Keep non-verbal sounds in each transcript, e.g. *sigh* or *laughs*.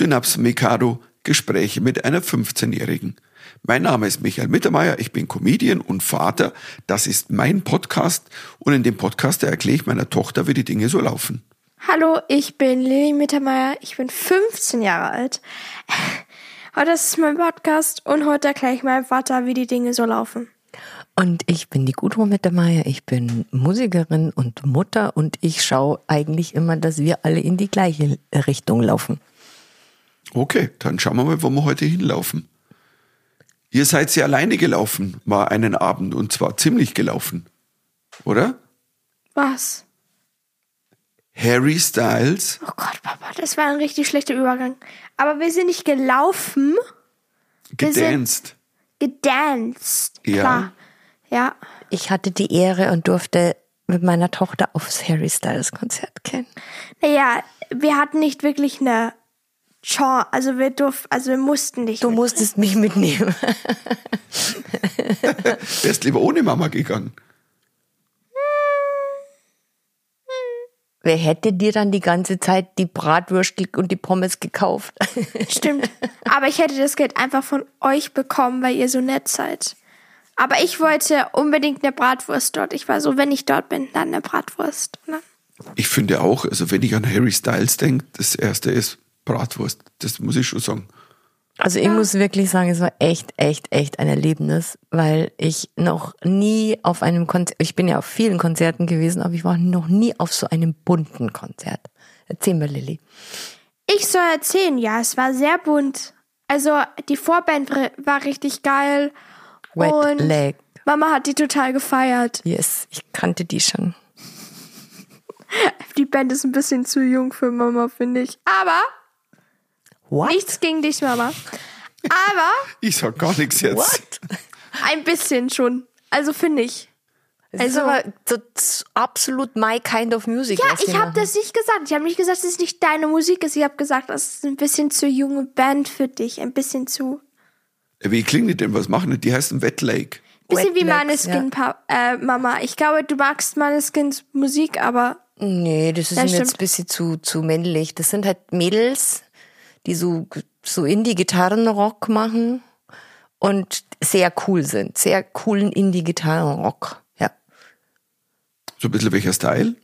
Synaps Mikado Gespräche mit einer 15-Jährigen. Mein Name ist Michael Mittermeier, ich bin Comedian und Vater. Das ist mein Podcast und in dem Podcast erkläre ich meiner Tochter, wie die Dinge so laufen. Hallo, ich bin Lili Mittermeier, ich bin 15 Jahre alt. *laughs* Heute ist mein Podcast und heute erkläre ich meinem Vater, wie die Dinge so laufen. Und ich bin die Gudrun Mittermeier, ich bin Musikerin und Mutter und ich schaue eigentlich immer, dass wir alle in die gleiche Richtung laufen. Okay, dann schauen wir mal, wo wir heute hinlaufen. Ihr seid sie alleine gelaufen, mal einen Abend und zwar ziemlich gelaufen, oder? Was? Harry Styles. Oh Gott, Papa, das war ein richtig schlechter Übergang. Aber wir sind nicht gelaufen, Gedanced. gedanced. Ja. Klar. Ja. Ich hatte die Ehre und durfte mit meiner Tochter aufs Harry Styles Konzert gehen. Naja, wir hatten nicht wirklich eine Chance. Also wir durften, also wir mussten nicht. Du mit. musstest mich mitnehmen. *laughs* Wärst lieber ohne Mama gegangen. Wer hätte dir dann die ganze Zeit die Bratwürstel und die Pommes gekauft? Stimmt. Aber ich hätte das Geld einfach von euch bekommen, weil ihr so nett seid. Aber ich wollte unbedingt eine Bratwurst dort. Ich war so, wenn ich dort bin, dann eine Bratwurst. Dann- Ich finde auch, also wenn ich an Harry Styles denke, das erste ist Bratwurst. Das muss ich schon sagen. Also ich muss wirklich sagen, es war echt, echt, echt ein Erlebnis, weil ich noch nie auf einem Konzert, ich bin ja auf vielen Konzerten gewesen, aber ich war noch nie auf so einem bunten Konzert. Erzähl mal, Lilly. Ich soll erzählen, ja, es war sehr bunt. Also die Vorband war richtig geil. Wet und Leg. Mama hat die total gefeiert. Yes, ich kannte die schon. *laughs* Die Band ist ein bisschen zu jung für Mama, finde ich. Aber What? nichts gegen dich, Mama. Aber *laughs* Ich sag gar nichts jetzt. What? ein bisschen schon. Also finde ich. Das ist Also- aber so z- absolut my kind of music. Ja, ich habe das nicht gesagt. Ich habe nicht gesagt, dass es nicht deine Musik ist. Ich habe gesagt, das ist ein bisschen zu junge Band für dich. Ein bisschen zu. Wie klingt die denn? Was machen die? Die heißen Wet Lake. Bisschen Wet wie Maneskin, Pa- äh, Mama. Ich glaube, du magst Maneskins Musik, aber Nee, das ist Ja, mir jetzt ein bisschen zu, zu männlich. Das sind halt Mädels, die so, so Indie-Gitarrenrock machen und sehr cool sind. Sehr coolen Indie-Gitarrenrock. Ja. So ein bisschen welcher Style?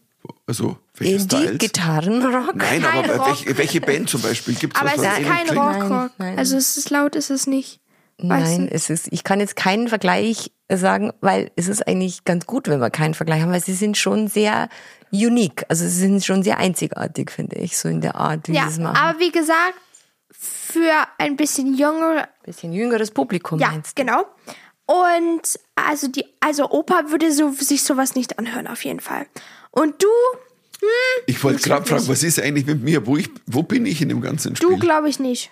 Also, welcher Styles? Indie-Gitarrenrock? Nein, Kein aber Rock. welche, welche Band zum Beispiel? Gibt's aber was, es ist kein? Rock-Rock. Nein, nein. Also es ist laut, ist es nicht. Weißt Nein, du? es ist, ich kann jetzt keinen Vergleich sagen, weil es ist eigentlich ganz gut, wenn wir keinen Vergleich haben, weil sie sind schon sehr unique. Also sie sind schon sehr einzigartig, finde ich, so in der Art, wie Ja, sie es machen. aber wie gesagt, für ein bisschen jüngere, Bisschen jüngeres Publikum ja, meinst du? genau. Und also die, also Opa würde so, sich sowas nicht anhören, auf jeden Fall. Und du, Ich wollte gerade fragen, was ist eigentlich mit mir? Wo, ich, wo bin ich in dem ganzen du Spiel? glaube ich nicht.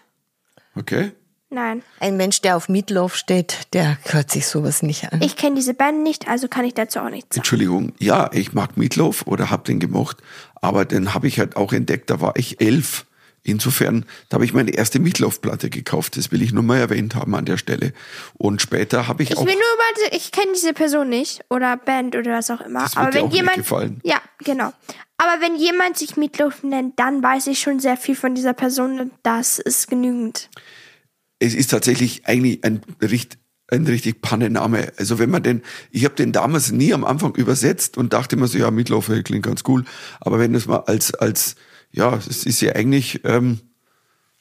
Okay. Nein. Ein Mensch, der auf Meatloaf steht, der hört sich sowas nicht an. Ich kenne diese Band nicht, also kann ich dazu auch nichts sagen. Entschuldigung, ja, ich mag Meatloaf oder hab den gemocht, aber den habe ich halt auch entdeckt, da war ich elf. Insofern, da habe ich meine erste Meatloaf-Platte gekauft, das will ich nur mal erwähnt haben an der Stelle. Und später habe ich, Ich auch... will nur mal, ich kenne diese Person nicht oder Band oder was auch immer. Das wird Aber dir wenn auch nicht jemand, gefallen. ja, genau. Aber wenn jemand sich Meatloaf nennt, dann weiß ich schon sehr viel von dieser Person und das ist genügend. es ist tatsächlich eigentlich ein, ein richtig Pannenname. Also wenn man den, ich habe den damals nie am Anfang übersetzt und dachte immer so, ja, hey, klingt ganz cool. Aber wenn das mal als, als ja, es ist ja eigentlich ähm,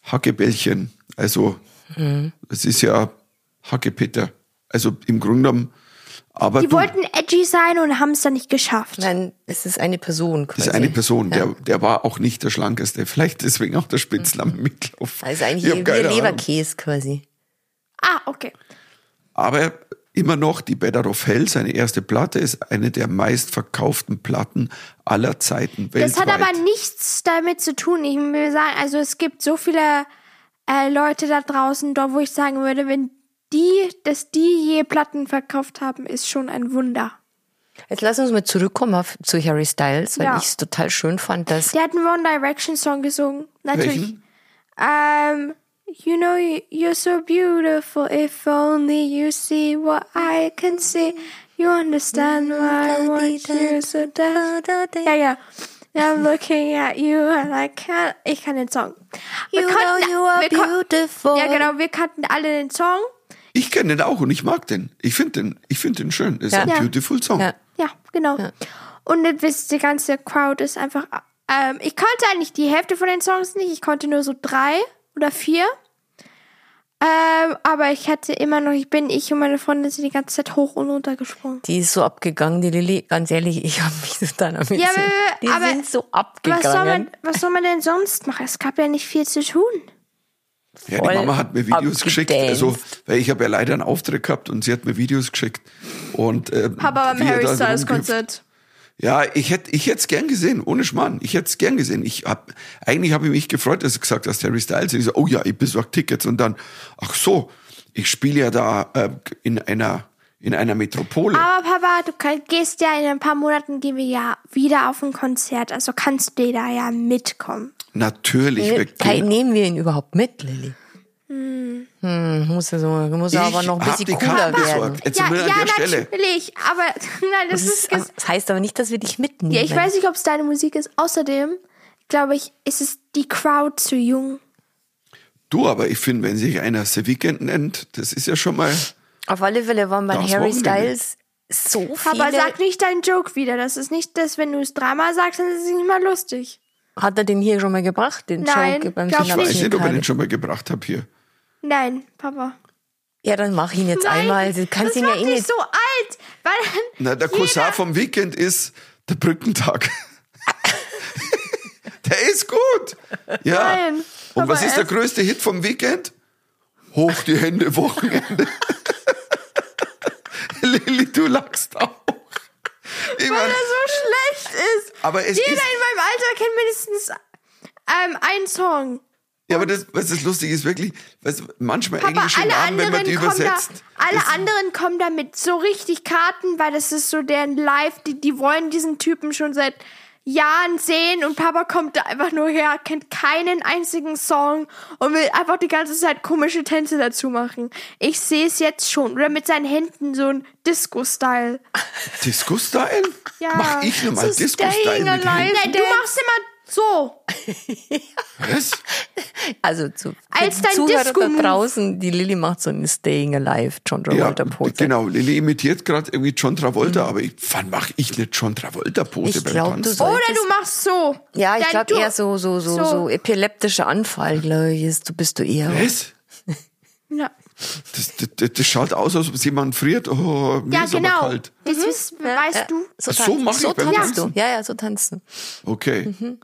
Hackebällchen. Also es ist ja Hackepeter. Also im Grunde genommen, aber Die du, wollten edgy sein und haben es dann nicht geschafft. Nein, es ist eine Person quasi. das ist eine Person, der, der war auch nicht der schlankeste. Vielleicht deswegen auch der Spitzname Meatloaf. Also eigentlich wie. Leberkäse quasi. Ah, okay. Aber immer noch die Better of Hell, seine erste Platte, ist eine der meistverkauften Platten aller Zeiten weltweit. Das hat aber nichts damit zu tun. Ich will sagen, also es gibt so viele äh, Leute da draußen, dort, wo ich sagen würde, wenn die, dass die je Platten verkauft haben, ist schon ein Wunder. Jetzt lass uns mal zurückkommen auf, zu Harry Styles, weil Ja. ich es total schön fand, dass Der hat einen One Direction Song gesungen. Natürlich. Welchen? Um, you know you- you're so beautiful. If only you see what I can see, you understand why I want you so down. Ja, ja. I'm looking at you and I can't. Ich kann den Song. Wir You konnten- know you are beautiful. Ja, genau, wir kannten alle den Song. Ich kenne den auch und ich mag den. Ich finde den, ich finde den schön. Das ist Ja. ein Ja. beautiful Song. Ja. Ja, genau. Und dann wisst die ganze Crowd ist einfach. Ähm, ich konnte eigentlich die Hälfte von den Songs nicht. Ich konnte nur so drei oder vier. Ähm, aber ich hatte immer noch, ich bin, ich und meine Freundin sind die ganze Zeit hoch und runter gesprungen. Die ist so abgegangen, die Lilly. Ganz ehrlich, ich habe mich total damit. Ja, aber- die aber sind so Was soll, man, abgegangen. was soll man denn sonst machen? Es gab ja nicht viel zu tun. Ja, Voll die Mama hat mir Videos geschickt, abgedanced. also, weil ich habe ja leider einen Auftritt gehabt und sie hat mir Videos geschickt. Und, ähm, Papa beim Harry Styles Konzert. Ja, ich hätte ich hätte es gern gesehen, ohne Schmarrn. Ich hätte es gern gesehen. Ich hab, eigentlich habe ich mich gefreut, dass du gesagt hast, Harry Styles. Und ich so, oh ja, ich besorge Tickets. Und dann, ach so, ich spiele ja da äh, in einer in einer Metropole. Aber Papa, du gehst ja in ein paar Monaten gehen wir ja wieder auf ein Konzert, also kannst du da ja mitkommen. Natürlich. wir Hey, gehen- nehmen wir ihn überhaupt mit, Lilly? Hm, muss er so, muss er Ich aber noch ein bisschen cooler Karten werden. Jetzt ja, ja, natürlich, aber *laughs* nein, das, Das, ist, ist, das heißt aber nicht, dass wir dich mitnehmen. ja, ich weiß nicht, ob es deine Musik ist. Außerdem glaube ich, ist es die Crowd zu jung. Du, aber ich finde, wenn sich einer The Weekend nennt, das ist ja schon mal. Auf alle Fälle waren bei Harry. Styles so viele. Aber sag nicht deinen Joke wieder. Das ist nicht das, wenn du es dreimal sagst, dann ist es nicht mal lustig. Hat er den hier schon mal gebracht, den Nein, Joke beim Ich weiß nicht, ob ich Synapsenkarte? den schon mal gebracht habe hier. Nein, Papa. Ja, dann mach ihn jetzt Nein, einmal. Du kannst das ihn ja eh nicht. so alt. Weil Na, der Cousin vom Weekend ist der Brückentag. *laughs* der ist gut. Ja. Nein, Und was ist der größte Hit vom Weekend? Hoch die Hände, Wochenende. *laughs* Lilly, du lachst auch. Ich weil mein, er so schlecht ist. Aber es Jeder ist- in meinem Alter kennt mindestens ähm, einen Song. Ja, aber das, was das lustig ist, wirklich, was, manchmal Papa, englische alle Namen, wenn man anderen, die kommen da, übersetzt. alle anderen kommen da mit so richtig Karten, weil das ist so deren Live, die, die wollen diesen Typen schon seit Jahren sehen und Papa kommt da einfach nur her, kennt keinen einzigen Song und will einfach die ganze Zeit komische Tänze dazu machen. Ich sehe es jetzt schon. Oder mit seinen Händen so ein Disco-Style. Disco-Style? Ja. Mach ich nochmal So Disco-Style staying mit alive. Händen? Nein, du machst immer so. Was? Also zu Als dein Zuhörer Disco-Move. da draußen, die Lilly macht so eine Staying Alive John Ja, Travolta Pose. genau. Lilly imitiert gerade irgendwie John Travolta, aber ich, wann mache ich eine John Travolta-Pose Mhm. Ich beim glaub, Tanzen? du Oder du machst so. Ja, ich glaube Du- eher so, so, so, so, so. epileptischer Anfall, glaube ich, du bist du eher. Was? Ja, Das, das, das, schaut aus, als ob jemand friert. Oh, mir ja ist aber genau. kalt. Das ist, weißt du. So, so tanzen- mach ich so beim tanzt du. Tanzen. Ja, ja, so tanzt du. Okay. Mhm.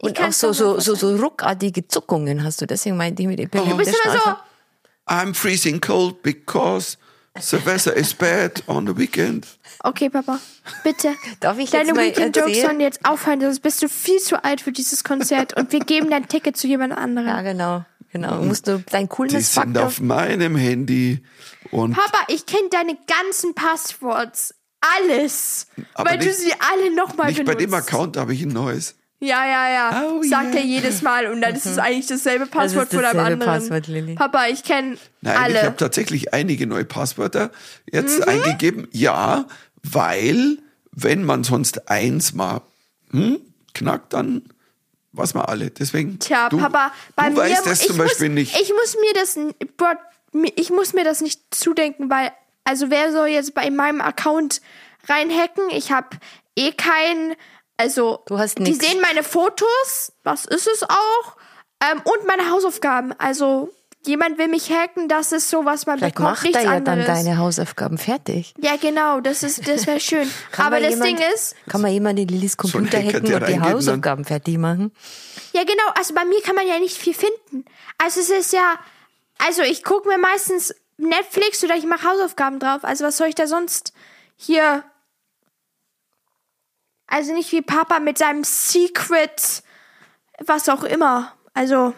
Und auch so, so, so, so ruckartige Zuckungen hast du. Deswegen meinte ich mit Du epileptischen bist immer so. I'm freezing cold because the weather is bad on the weekend. Okay, Papa, bitte. *laughs* Darf ich Deine jetzt mal Weekend-Jokes sollen jetzt aufhören, sonst bist du viel zu alt für dieses Konzert und wir geben dein Ticket zu jemand anderem. Ja, genau. Genau. Musst du dein Die sind auf meinem Handy und Papa, ich kenne deine ganzen Passworts. Alles. Aber weil du nicht- sie alle nochmal nicht benutzt. bei dem Account habe ich ein neues. Ja, ja, ja. Oh, Sagt yeah. er jedes Mal und dann ist es eigentlich dasselbe Das Passwort von einem anderen. Passwort, Lilly. Papa, ich kenne Nein, alle. ich habe tatsächlich einige neue Passwörter jetzt Mhm. eingegeben. Ja, weil wenn man sonst eins mal hm, knackt, dann was mal alle. Deswegen. Tja, du, Papa, bei du mir weißt das ich zum Beispiel muss, nicht. Ich muss mir das Gott, ich muss mir das nicht zudenken, weil also wer soll jetzt bei meinem Account reinhacken? Ich habe eh keinen also Du hast die sehen meine Fotos, das ist es auch, ähm, und meine Hausaufgaben. Also jemand will mich hacken, das ist so, was man Vielleicht bekommt, macht nichts er ja dann anderes. deine Hausaufgaben fertig. ja, genau, das ist das wäre schön. *laughs* Aber das jemand, Ding ist, Kann man jemand in Lillys Computer Hacker, hacken und die und dann- Hausaufgaben fertig machen? Ja, genau. Also bei mir kann man ja nicht viel finden. Also es ist ja, also ich gucke mir meistens Netflix oder ich mache Hausaufgaben drauf. Also was soll ich da sonst hier? Also nicht wie Papa mit seinem Secret, was auch immer. Also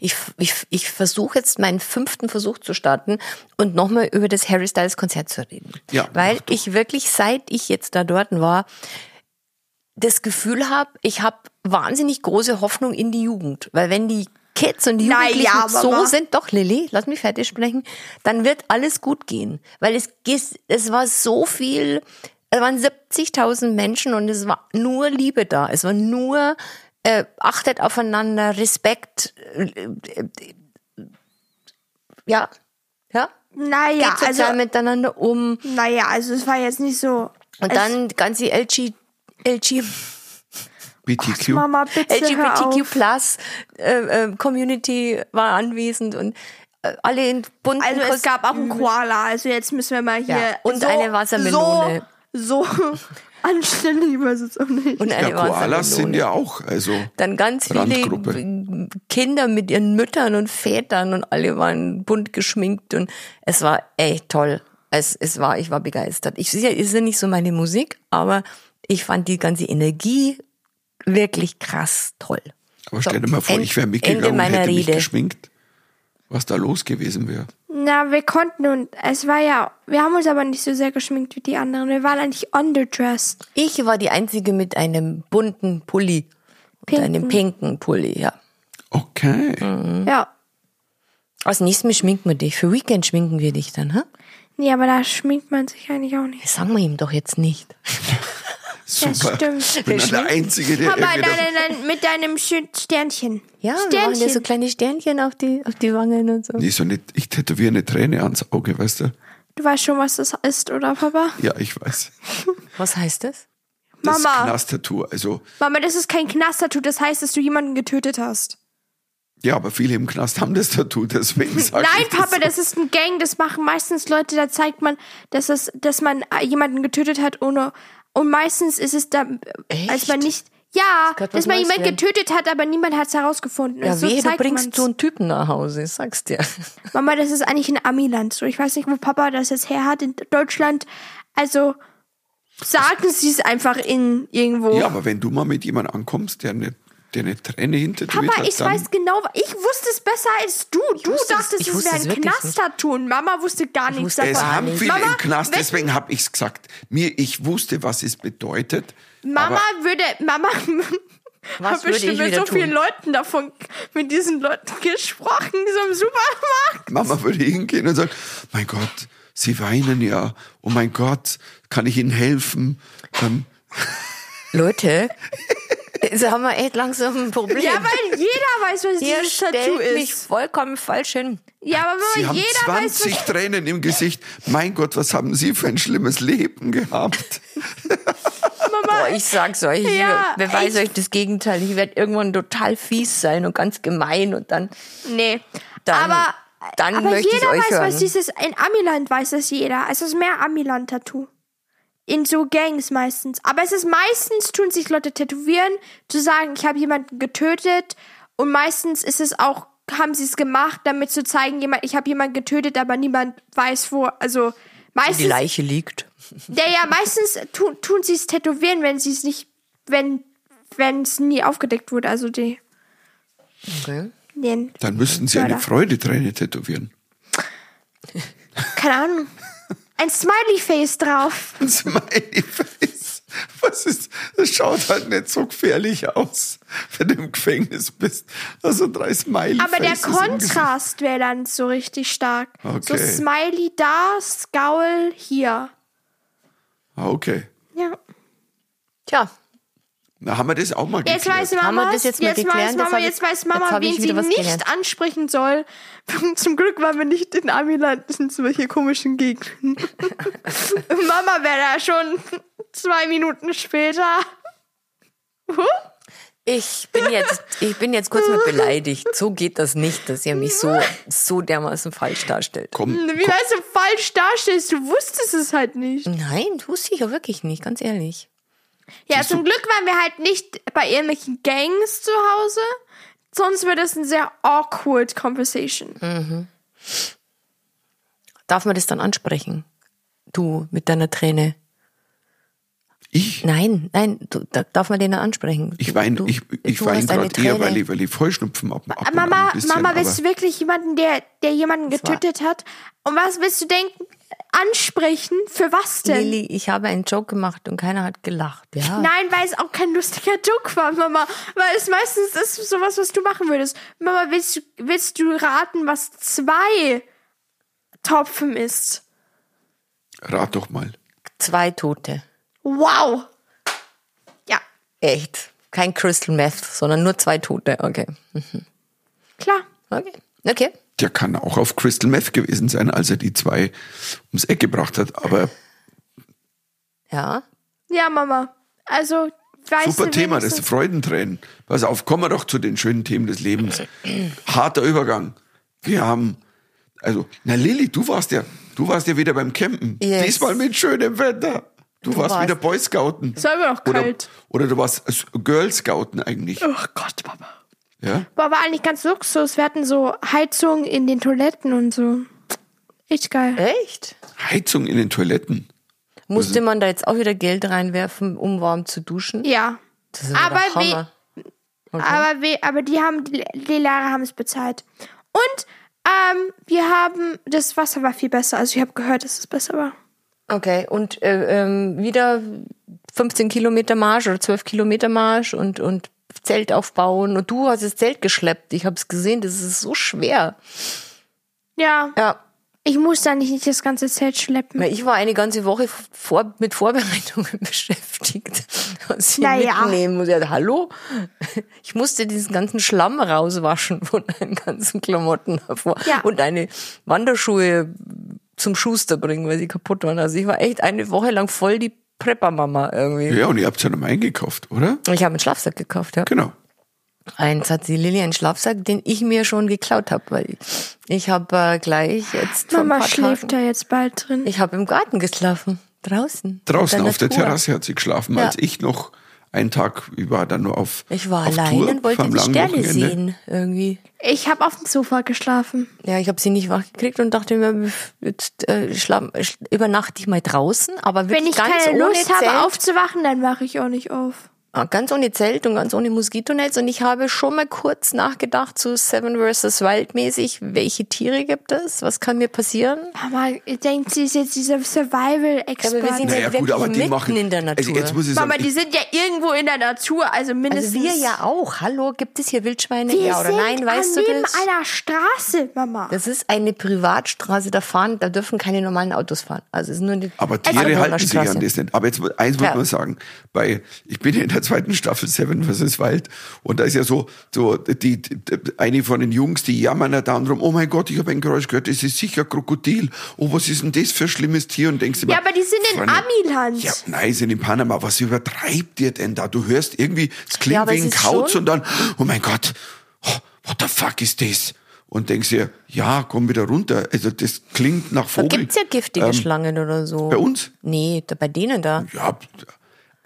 Ich, ich, ich versuche jetzt meinen fünften Versuch zu starten und nochmal über das Harry Styles Konzert zu reden. Ja, Weil ich wirklich, seit ich jetzt da dort war, das Gefühl habe, ich habe wahnsinnig große Hoffnung in die Jugend. Weil wenn die Kids und die Jugendlichen ja, so sind, doch Lilly, lass mich fertig sprechen, dann wird alles gut gehen. Weil es, es war so viel Es waren 70.000 Menschen und es war nur Liebe da. Es war nur äh, achtet aufeinander, Respekt. Äh, äh, ja, ja. Naja, Geht sozial also, miteinander um. naja, also es war jetzt nicht so. Und dann die ganze LG, LG, BTQ. Mama, bitte hör LGBTQ. Plus äh, äh, Community war anwesend und äh, alle in bunten Also es gab auch einen Koala, also jetzt müssen wir mal hier. Ja, und so, eine Wassermelone. So, so *laughs* anständig war es jetzt auch nicht. und Ja, Koalas sind ja auch, also Dann ganz viele Randgruppe. Kinder mit ihren Müttern und Vätern und alle waren bunt geschminkt und es war echt toll. Es, es war, ich war begeistert. Ich ja ist ja nicht so meine Musik, aber ich fand die ganze Energie wirklich krass toll. Aber stell dir mal vor, End- ich wäre mitgegangen und hätte mich Rede. geschminkt. Was da los gewesen wäre. Na, wir konnten und es war ja, wir haben uns aber nicht so sehr geschminkt wie die anderen. Wir waren eigentlich underdressed. Ich war die einzige mit einem bunten Pulli und Pinken. einem pinken Pulli, ja. Okay. Mhm. Ja. Als nächstes Mal schminken wir dich. Für Weekend schminken wir dich dann, ha? Nee, aber da schminkt man sich eigentlich auch nicht. Das sagen wir ihm doch jetzt nicht. *laughs* Super. stimmt. Ich bin der Einzige, der Aber irgendwie nein, nein, nein, mit deinem schönen Sternchen. Ja, wir machen Sternchen. dir so kleine Sternchen auf die, auf die Wangen und so. Nee, so nicht, ich tätowiere eine Träne ans Auge, weißt du? Du weißt schon, was das ist, oder Papa? Ja, ich weiß. *laughs* Was heißt das? Das Mama. Knast-Tattoo. Also, Mama, das ist kein Knast-Tattoo, das heißt, dass du jemanden getötet hast. ja, aber viele im Knast haben das Tattoo, deswegen *laughs* sage Nein, ich das Papa, so. das ist ein Gang, das machen meistens Leute, da zeigt man, dass es, dass man jemanden getötet hat ohne und meistens ist es da, als man Echt? nicht, ja, was dass man denn? getötet hat, aber niemand hat es herausgefunden. Ja, so wehe, du bringst man's. du einen Typen nach Hause, ich sag's dir. *laughs* Mama, das ist eigentlich ein Amiland. So, ich weiß nicht, wo Papa das jetzt her hat in Deutschland. Also sagen Sie es einfach in irgendwo. Ja, aber wenn du mal mit jemandem ankommst, der eine, der eine Träne hintätowiert Papa, hat, ich weiß genau, ich wusste es besser als du. Du wusste es- dachtest, ich es wäre es ein. Knast-Tattoo und Mama wusste gar nichts es davon. es haben viele Mama, im Knast, deswegen habe ich's gesagt. Mir, ich wusste, was es bedeutet. Mama würde, Mama *laughs* Was würde bestimmt ich mit so vielen tun? Leuten davon, mit diesen Leuten gesprochen, so im Supermarkt. Mama würde hingehen und sagen, mein Gott, Sie weinen ja. Oh mein Gott, kann ich Ihnen helfen? Ähm, Leute, jetzt haben wir echt langsam ein Problem. Ja, weil jeder weiß, was Ihr dieses Tattoo stellt mich ist. vollkommen falsch hin. Ja, aber Sie Mama, haben jeder weiß, 20 was Tränen im Gesicht. Mein Gott, was haben Sie für ein schlimmes Leben gehabt? Boah, ich sag's euch, ich Ja, beweise ich- euch das Gegenteil. Ich werde irgendwann total fies sein und ganz gemein und dann, Nee. Dann- aber dann aber möchte ich jeder euch weiß, hören. was dieses in Amiland weiß das jeder. Es ist mehr Amiland-Tattoo. In so Gangs meistens. Aber es ist meistens tun sich Leute tätowieren, zu sagen, ich habe jemanden getötet. Und meistens ist es auch, haben sie es gemacht, damit zu zeigen, jemand, ich habe jemanden getötet, aber niemand weiß wo. Also die meistens, Leiche liegt. ja, ja, meistens tu, tun sie es tätowieren, wenn sie es nicht, wenn wenn es nie aufgedeckt wurde. Also die Okay. den, Dann müssten Sie eine Mörder. Freudeträne tätowieren. keine Ahnung, ein Smiley-Face drauf. *laughs* Smiley Face. Was ist, das schaut halt nicht so gefährlich aus, wenn du im Gefängnis bist. Also drei Smiley Aber der. Kontrast wäre dann so richtig stark. So Okay. Smiley da, Scowl hier. Ah, okay. Ja. Tja, Na, haben wir das auch mal Jetzt geklärt. weiß Mama, Haben wir das jetzt mal jetzt geklärt? weiß Jetzt Mama, jetzt weiß jetzt Mama, ich wen sie nicht gelernt. ansprechen soll. *laughs* Zum Glück waren wir nicht in Amiland, das sind solche komischen Gegenden. *laughs* Mama wäre da schon zwei Minuten später. Huh? ich bin jetzt, ich bin jetzt kurz mal beleidigt. So geht das nicht, dass ihr mich so, so dermaßen falsch darstellt. Komm, Wie weißt du falsch darstellst? Du wusstest es halt nicht. Nein, wusste ich ja wirklich nicht, ganz ehrlich. Ja, zum Glück waren wir halt nicht bei irgendwelchen Gangs zu Hause. Sonst wäre das eine sehr awkward Conversation. Darf man das dann ansprechen? Du mit deiner Träne. Ich, Nein, nein, du, da, darf man den dann ansprechen? ich weine, ich, ich weine gerade eher, weil ich, weil ich Vollschnupfen ab, ab Mama, bisschen, Mama, willst du wirklich jemanden, der, der jemanden getötet hat? Und was willst du denken? Ansprechen? Für was denn? Lilly, ich habe einen Joke gemacht und keiner hat gelacht. Ja. Nein, weil es auch kein lustiger Joke war, Mama. Weil es meistens ist sowas, was du machen würdest. Mama, willst du, willst du raten, was zwei Topfen ist? rat doch mal. Zwei Tote. Wow. Ja, Echt. Kein Crystal Meth, sondern nur zwei Tote. Okay. klar. Okay. Okay. Der kann auch auf Crystal Meth gewesen sein, als er die zwei ums Eck gebracht hat. Aber Ja. Ja, Mama. Also, weißt super du, Thema, das wenigstens- Freudentränen. Pass auf, kommen wir doch zu den schönen Themen des Lebens. Harter Übergang. Wir haben, also, na Lilly, du warst ja, du warst ja wieder beim Campen. Yes. Diesmal mit schönem Wetter. Du, warst, warst- wieder Boy Scouten. Es war immer noch Oder, kalt. oder du warst Girl Scouten eigentlich. Oh Gott, Papa. Ja? Boah, war eigentlich ganz Luxus. Wir hatten so Heizung in den Toiletten und so. Echt geil. Echt? Heizung in den Toiletten. Musste man da jetzt auch wieder Geld reinwerfen, um warm zu duschen? Ja. Das ist Aber we- Hammer. Aber, we, aber die haben, die, die Lehrer haben es bezahlt. Und ähm, wir haben, das Wasser war viel besser. Also ich habe gehört, dass es besser war. Okay, und äh, ähm, wieder 15 Kilometer Marsch oder 12 Kilometer Marsch und, und Zelt aufbauen. Und du hast das Zelt geschleppt. Ich habe es gesehen, das ist so schwer. Ja, Ja, ich muss da nicht, das ganze Zelt schleppen. ich war eine ganze Woche vor, mit Vorbereitungen *laughs* beschäftigt. Was ich Naja. mitnehmen muss. Ja, hallo? Ich musste diesen ganzen Schlamm rauswaschen von deinen ganzen Klamotten davor. Ja. Und deine Wanderschuhe zum Schuster bringen, weil sie kaputt waren. Also ich war echt eine Woche lang voll die Prepper-Mama irgendwie. Ja, und ihr habt ja noch mal eingekauft, oder? Ich habe einen Schlafsack gekauft, ja. Genau. Eins hat die Lilly einen Schlafsack, den ich mir schon geklaut habe, weil ich habe äh, gleich jetzt vor ein Mama paar schläft Tagen, da jetzt bald drin. ich habe im Garten geschlafen, draußen. Draußen in auf der Natur. Terrasse hat sie geschlafen, Ja. als ich noch einen Tag, war dann nur auf Ich war auf allein Tour und wollte vom die langen Sterne Wochenende. sehen irgendwie. Ich habe auf dem Sofa geschlafen. Ja, ich habe sie nicht wach gekriegt und dachte mir, jetzt äh, übernachte ich mal draußen, aber Wenn ich ganz keine ohne Lust Zelt, habe aufzuwachen, dann wache ich auch nicht auf. Ah, ganz ohne Zelt und ganz ohne Moskitonetz und ich habe schon mal kurz nachgedacht, so Seven vs. Wild mäßig, welche Tiere gibt es, was kann mir passieren? Mama, ihr denkt, sie ist jetzt dieser Survival-Expert. Ja, aber wir sind Naja, Ja, gut, aber die mitten machen. in der Also Natur. jetzt muss ich sagen, Mama, die sind ja irgendwo in der Natur, also Also mindestens. wir ja auch. Hallo, gibt es hier Wildschweine? Wir ja oder sind nein, weißt du neben das? einer Straße, Mama. Das ist eine Privatstraße, da fahren, da dürfen keine normalen Autos fahren. Also es ist nur eine Aber Tiere halten sich an das nicht. Aber jetzt eins muss Ja. man sagen, bei ich bin ja in der zweiten Staffel Seven vs. Wild und da ist ja so so die, die eine von den Jungs, die jammern ja da drum, oh mein Gott, ich habe ein Geräusch gehört, das ist sicher Krokodil. Oh, was ist denn das für ein schlimmes Tier? Und denkst du ja, immer, aber die sind in Amiland. Ja, nein, sind in Panama. Was übertreibt ihr denn da? Du hörst irgendwie, es klingt Ja, wie es ein Kauz und dann, oh mein Gott, oh, what the fuck ist das? Und denkst dir, ja, komm wieder runter. Also das klingt nach Da Vogel. gibt's ja giftige Schlangen oder so. Ähm, Bei uns? Nee, da, bei denen da. Ja,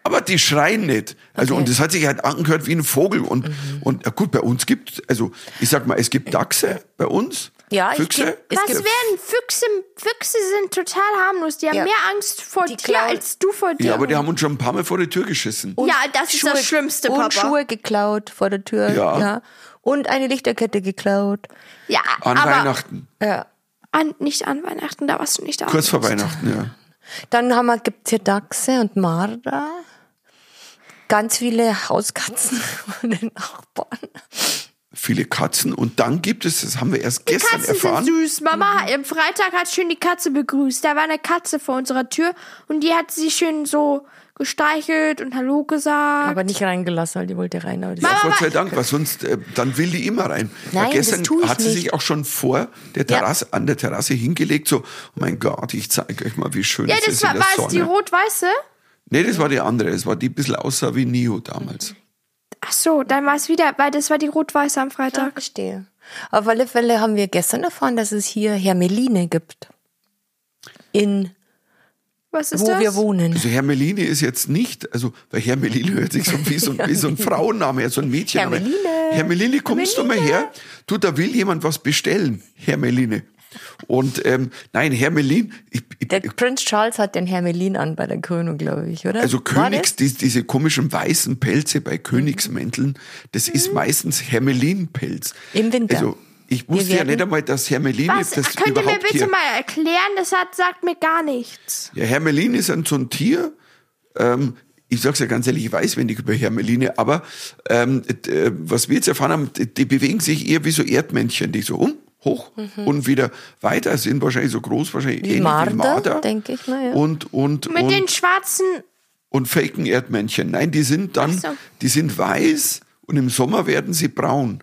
aber die schreien nicht. Also Okay. Mhm. und das hat sich halt angehört wie ein Vogel und und ja gut, bei uns gibt also ich sag mal, es gibt Dachse bei uns. Ja, ich Füchse. geb- es Was gibt- werden Füchse? Füchse sind total harmlos. Die haben Ja. mehr Angst vor Die dir klauen- als du vor dir. ja, aber die haben uns schon ein paar Mal vor die Tür geschissen. ja, das ist das Schlimmste, Papa. Und Schuhe geklaut vor der Tür. Ja. Und eine Lichterkette geklaut. Ja, An aber Weihnachten, Ja. An, nicht an Weihnachten, da warst du nicht da. kurz vor Weihnachten, ja. Dann haben wir, gibt's hier Dachse und Marder. Ganz viele Hauskatzen *laughs* von den Nachbarn. Viele Katzen und dann gibt es, das haben wir erst gestern Katzen erfahren. sind süß. Mama, am Freitag hat schön die Katze begrüßt. Da war eine Katze vor unserer Tür und die hat sie schön so gestreichelt und Hallo gesagt. Aber nicht reingelassen, weil die wollte rein. Aber das Ja, Mama, Gott sei Dank, weil sonst, äh, dann will die immer rein. Nein, ja, gestern das hat sie nicht. sich auch schon vor der Terrasse, an der Terrasse hingelegt, so, oh mein Gott, ich zeige euch mal, wie schön ja, es das ist in war, der war es Sonne. die rot-weiße? Nee, das war die andere, es war die ein bisschen aussah wie Neo damals. Ach so, dann war es wieder, weil das war die rot-weiße am Ja, Freitag. verstehe. Auf alle Fälle haben wir gestern erfahren, dass es hier Hermeline gibt. In, Was ist wo das? wir wohnen. Also Hermeline ist jetzt nicht, also weil Hermeline hört sich so wie so, wie so ein *laughs* Frauenname, so ein Mädchenname. Hermeline. Hermeline, kommst du mal her? Du, da will jemand was bestellen. Hermeline. Und ähm, nein, Hermelin, ich, ich, Der Prinz Charles hat den Hermelin an bei der Krönung, glaube ich, oder? also Königs, die, diese komischen weißen Pelze bei Königsmänteln, das ist meistens Hermelinpelz. Im Winter. Also ich wusste ja nicht einmal, dass Hermelin Was? das Könnt ihr mir bitte hier... mal erklären? Das hat, sagt mir gar nichts. Ja, Hermelin ist ein, so ein Tier. Ähm, ich sag's ja ganz ehrlich, ich weiß wenig über Hermeline, aber ähm, äh, was wir jetzt erfahren haben, die, die bewegen sich eher wie so Erdmännchen, die so um, hoch und wieder weiter, sind wahrscheinlich so groß, wahrscheinlich Mhm. Wie ähnlich wie Marder, Marder. denke ich mal, ja. Und, und, Mit und, den schwarzen und faken Erdmännchen. Nein, die sind dann, so. die sind weiß und im Sommer werden sie braun.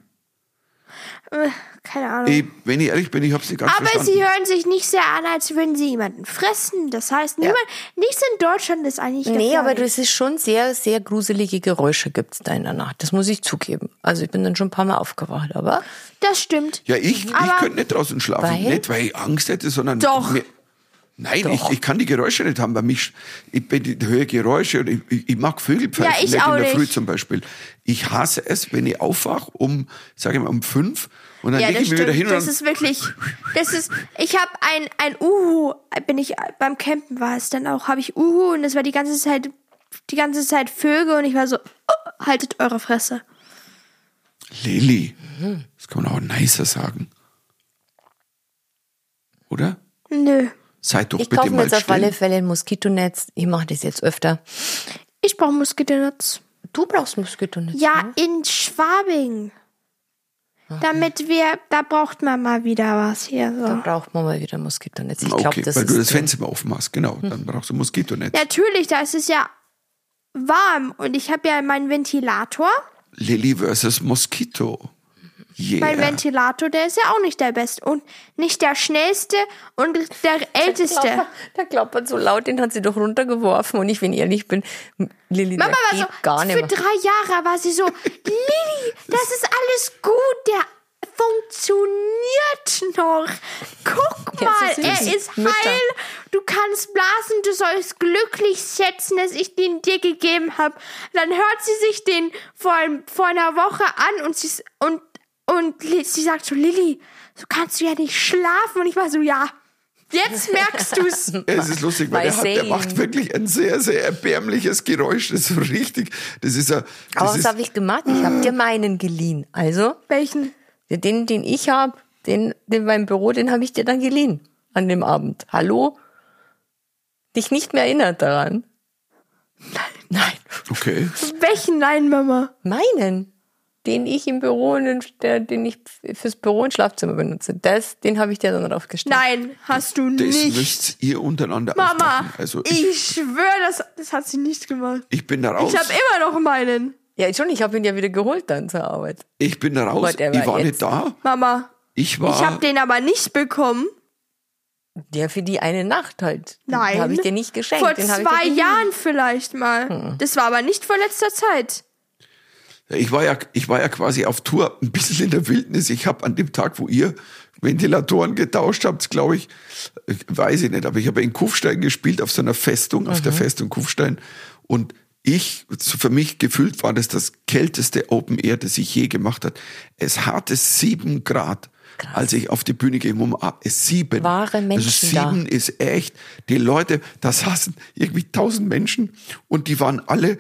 Äh, Keine Ahnung. Ich, wenn ich ehrlich bin, ich habe es nicht ganz Aber verstanden. sie hören sich nicht sehr an, als würden sie jemanden fressen. Das heißt, niemand, nichts in Deutschland ist eigentlich Nee, aber gefährlich. das ist schon sehr, sehr gruselige Geräusche gibt's da in der Nacht. Das muss ich zugeben. Also ich bin dann schon ein paar Mal aufgewacht, aber Das stimmt. ja, ich, ich Aber- könnte nicht draußen schlafen. Weil? Nicht, weil ich Angst hätte, sondern Doch. Mir, nein, ich, ich kann die Geräusche nicht haben. Bei mich, ich bin die höre Geräusche und ich, ich, ich mag Vögelpfeifen Ja, ich nicht auch in der Früh nicht. zum Beispiel. Ich hasse es, wenn ich aufwache um, sage ich mal, um fünf und dann Ja, lege ich mich wieder hin Das ist wirklich, das ist, ich habe ein, ein Uhu, bin ich, beim Campen war es dann auch, habe ich Uhu und das war die ganze Zeit, die ganze Zeit Vögel und ich war so, oh, haltet eure Fresse. Lili, das kann man auch nicer sagen. Oder? Nö. Seid doch ich bitte kaufe mir mal jetzt auf alle Fälle ein Moskitonetz. Ich mache das jetzt öfter. Ich brauche Moskitonetz. Du brauchst Moskitonetz. Ja, in Schwabing. Damit wir, da braucht man mal wieder was hier. Da So. braucht man mal wieder Moskitonetz. Ich glaube, Okay, das weil ist du das. Fenster mal aufmachst, genau. Dann brauchst du Moskitonetz. Natürlich, da ist es ja warm und ich habe ja meinen Ventilator. Lilly versus Mosquito. Yeah. Mein Ventilator, der ist ja auch nicht der beste und nicht der schnellste und der *laughs* älteste. Der der klappert so laut, den hat sie doch runtergeworfen. Und ich, wenn ich ehrlich bin, Lilly, Mama der war geht so, gar nicht für mehr. drei Jahre war sie so, *laughs* Lilly, das ist alles gut, der funktioniert noch. Guck mal, so er ist Mütter. heil, du kannst blasen, du sollst glücklich schätzen, dass ich den dir gegeben habe. Dann hört sie sich den vor, vor einer Woche an und sie, und, und sie sagt so, Lilly, so kannst du ja nicht schlafen. Und ich war so, ja, jetzt merkst du's. *laughs* Es ist lustig, weil der, hat, der macht wirklich ein sehr, sehr erbärmliches Geräusch. Das ist so richtig. Das ist ja. Das Aber was ist, habe ich gemacht? Ich habe dir meinen geliehen. Also, Welchen? Den, den ich habe, den, den beim Büro, den habe ich dir dann geliehen an dem Abend. Hallo? Dich nicht mehr erinnert daran? Nein. *laughs* Okay. Welchen? Nein, Mama. Meinen. Den ich im Büro, und den, ich fürs Büro und Schlafzimmer benutze. Das, den habe ich dir dann draufgestellt. Nein, hast du Das nicht. müsst ihr untereinander Mama. Also ich, ich schwöre, das, das hat sie nicht gemacht. ich bin da raus. Ich habe immer noch meinen. Ja, schon, ich habe ihn ja wieder geholt dann zur Arbeit. Ich bin da raus. Whatever, Ich war jetzt. nicht da. Mama, Ich war. ich habe den aber nicht bekommen. Der für die eine Nacht halt. Nein. Den habe ich dir nicht geschenkt. Vor zwei. Jahren vielleicht mal. Das war aber nicht vor letzter Zeit. Ich war ja, ich war ja quasi auf Tour, ein bisschen in der Wildnis. Ich habe an dem Tag, wo ihr Ventilatoren getauscht habt, glaube ich, äh, weiß ich nicht, aber ich habe in Kufstein gespielt auf so einer Festung, auf Mhm. der Festung Kufstein. Und ich, für mich gefühlt war das das kälteste Open Air, das ich je gemacht hat. Es hatte sieben Grad. Als ich auf die Bühne ging, um ah, es sieben. Wahre also Menschen da. sieben ist echt. Die Leute, da saßen irgendwie tausend Menschen und die waren alle,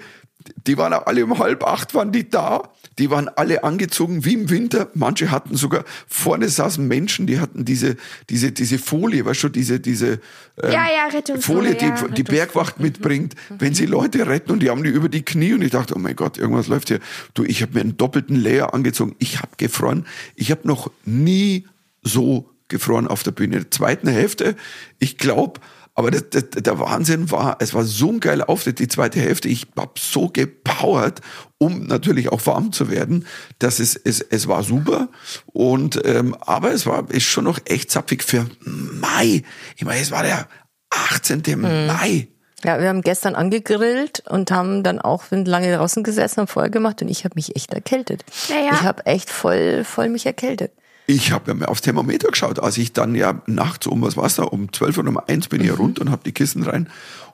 die waren alle um halb acht waren die da. Die waren alle angezogen wie im Winter. Manche hatten sogar, vorne saßen Menschen, die hatten diese, diese, diese Folie, weißt du, diese, diese, ähm, Ja, ja, Folie, die ja, die. Bergwacht mitbringt, wenn sie Leute retten und die haben die über die Knie und ich dachte, oh mein Gott, irgendwas läuft hier. Du, ich habe mir einen doppelten Layer angezogen. Ich habe gefroren. Ich habe noch nie so gefroren auf der Bühne. In der zweiten Hälfte, ich glaube, aber das, das, der Wahnsinn war, es war so ein geiler Auftritt, die zweite Hälfte. Ich hab so gepowert, um natürlich auch warm zu werden. Das ist, es, es war super. Und ähm, aber es war ist schon noch echt zapfig für Mai. Ich meine, es war der 18. Mai. Ja, wir haben gestern angegrillt und haben dann auch sind lange draußen gesessen und Feuer gemacht und ich habe mich echt erkältet. Naja. Ich habe echt voll, voll mich erkältet. Ich habe ja mal aufs Thermometer geschaut, als ich dann ja nachts um was war's da, um 12 Uhr um 1 bin ich ja runter und habe die Kissen rein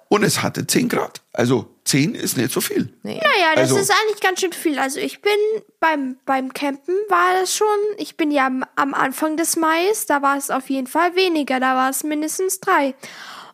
und es hatte 10 Grad. Also 10 ist nicht so viel. Nee. Naja, das Also- ist eigentlich ganz schön viel. Also ich bin beim, beim Campen war das schon, ich bin ja am, am Anfang des Mais, da war es auf jeden Fall weniger, da war es mindestens drei.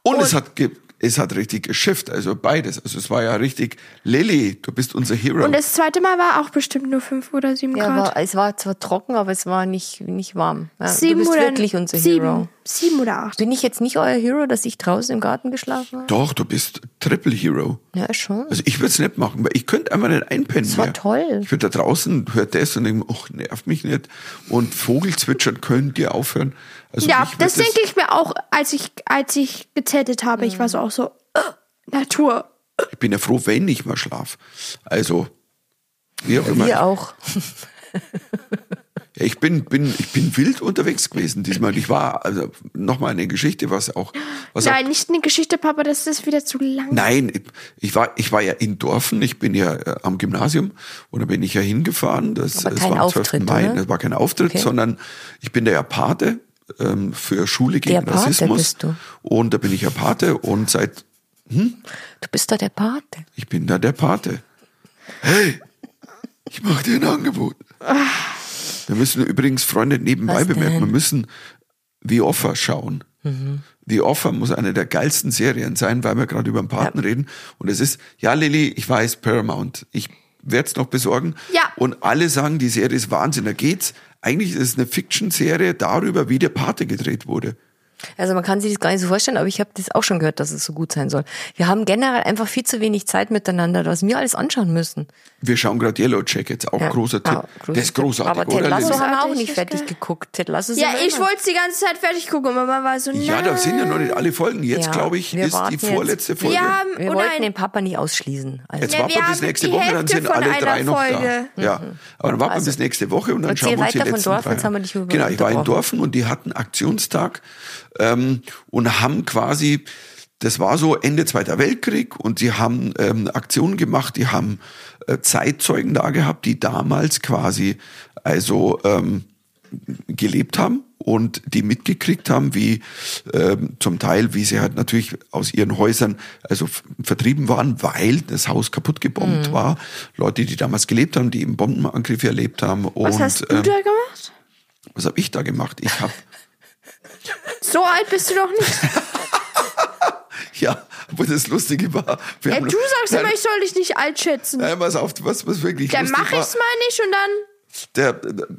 Und, es hat ge es hat richtig geschifft, also beides. Also es war ja richtig, Lilly, du bist unser Hero. Und das zweite Mal war auch bestimmt nur fünf oder sieben Ja, Grad. war, es war zwar trocken, aber es war nicht, nicht warm. Ja, sieben du bist oder wirklich unser sieben, Hero. Sieben oder acht. Bin ich jetzt nicht euer Hero, dass ich draußen im Garten geschlafen habe? Doch, du bist Triple Hero. Ja, schon. Also ich würde es nicht machen, weil ich könnte einfach nicht einpennen. Das war mehr. toll. Ich würde da draußen, hört das und denke, ach, nervt mich nicht. Und Vogelzwitschern könnt ihr aufhören. Also Ja, das denke ich mir auch, als ich, als ich gezeltet habe. Ich war Mhm. so auch so, äh, Natur. Ich bin ja froh, wenn ich mal schlaf. Also, wie auch immer. Wir auch. Ja, ich bin, bin, ich bin wild unterwegs gewesen diesmal. Ich war, also nochmal eine Geschichte, was auch, was Nein, auch, nicht eine Geschichte, Papa, das ist wieder zu lang. nein, ich- war, ich war ja in Dorfen, ich bin ja äh, am Gymnasium und da bin ich ja hingefahren. Das, Aber kein war am 12. Auftritt, Mai, oder? das war kein Auftritt, Okay. sondern ich bin der ja Pate ähm, für Schule gegen Der Pate Rassismus. bist du. Und da bin ich ja Pate und seit, Du bist doch der Pate. ich bin da der Pate. Hey, ich mache dir ein Angebot. Wir müssen übrigens, Freunde, nebenbei Was bemerken, denn? wir müssen The Offer schauen. Mhm. The Offer muss eine der geilsten Serien sein, weil wir gerade über den Paten reden. Und es ist, ja Lilly, ich weiß, Paramount. Ich werde es noch besorgen. Ja. Und alle sagen, die Serie ist Wahnsinn. Da geht's. Eigentlich ist es eine Fiction-Serie darüber, wie der Pate gedreht wurde. Also man kann sich das gar nicht so vorstellen, aber ich habe das auch schon gehört, dass es so gut sein soll. Wir haben generell einfach viel zu wenig Zeit miteinander, was wir alles anschauen müssen. Wir schauen gerade Yellow Jackets, auch Ja. großer Tipp. Ah, großer der ist großartig, Aber Ted oder? Lasso Lilly? haben wir auch nicht fertig geguckt. Ted Lasso Ja, ich wollte es die ganze Zeit fertig gucken, aber Mama war so, Ja, nein. da sind ja noch nicht alle Folgen. Jetzt, Ja, glaube ich, ist die jetzt. vorletzte Folge. Wir haben, Wir oder wollten den Papa nicht ausschließen. Also. Jetzt Ja, warten wir bis nächste Woche, dann sind alle drei noch Folge. da. Ja, aber dann warten wir Also, bis nächste Woche und dann schauen wir uns die letzten Dorfen, drei jetzt an. Genau, ich war in. Dorfen und die hatten Aktionstag ähm, und haben quasi, das war so Ende Zweiter Weltkrieg und sie haben ähm, Aktionen gemacht, die haben äh, Zeitzeugen da gehabt, die damals quasi also ähm, gelebt haben und die mitgekriegt haben, wie ähm, zum Teil, wie sie halt natürlich aus ihren Häusern also vertrieben waren, weil das Haus kaputt gebombt Mhm. war. Leute, die damals gelebt haben, die eben Bombenangriffe erlebt haben. was und hast du ähm, da gemacht? was habe ich da gemacht? Ich habe *laughs* So alt bist du doch nicht. *laughs* ja, wo das Lustige war. Ja, du sagst Nein, immer, ich soll dich nicht alt schätzen. Nein, pass auf, was, was wirklich Dann mach war. ich's mal nicht und dann. der,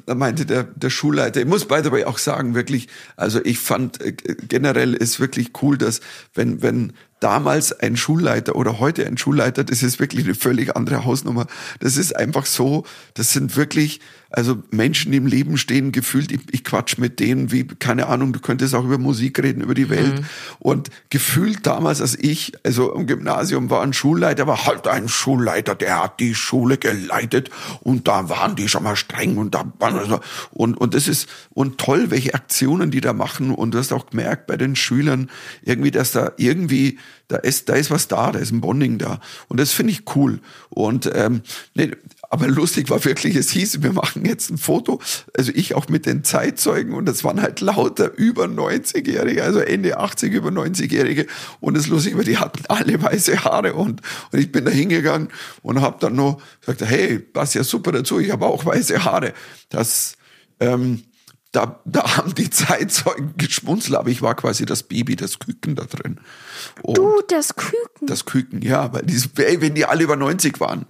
da meinte der, der Schulleiter, ich muss by the way auch sagen, wirklich, also ich fand äh, generell ist wirklich cool, dass wenn, wenn damals ein Schulleiter oder heute ein Schulleiter, das ist wirklich eine völlig andere Hausnummer. Das ist einfach so, das sind wirklich, also Menschen, im Leben stehen, gefühlt, ich, ich quatsch mit denen, wie, keine Ahnung, du könntest auch über Musik reden, über die Welt. Und gefühlt damals, als ich, also im Gymnasium war ein Schulleiter, war halt ein Schulleiter, der hat die Schule geleitet und da waren die schon mal streng und da waren und, und das ist, und toll, welche Aktionen die da machen und du hast auch gemerkt bei den Schülern irgendwie, dass da irgendwie, da ist, da ist was da, da ist ein Bonding da. Und das finde ich cool. Und ähm, nee, aber lustig war wirklich, es hieß, wir machen jetzt ein Foto, also ich auch mit den Zeitzeugen und das waren halt lauter über 90-Jährige, also Ende 80 über 90-Jährige und das lustig war, die hatten alle weiße Haare und, und ich bin da hingegangen und habe dann noch gesagt, hey, passt ja super dazu, ich habe auch weiße Haare. Das, ähm, da, da haben die Zeitzeugen geschmunzelt, aber ich war quasi das Baby, das Küken da drin. Und Du, das Küken. das Küken, ja, weil die, ey, wenn die alle über 90 waren.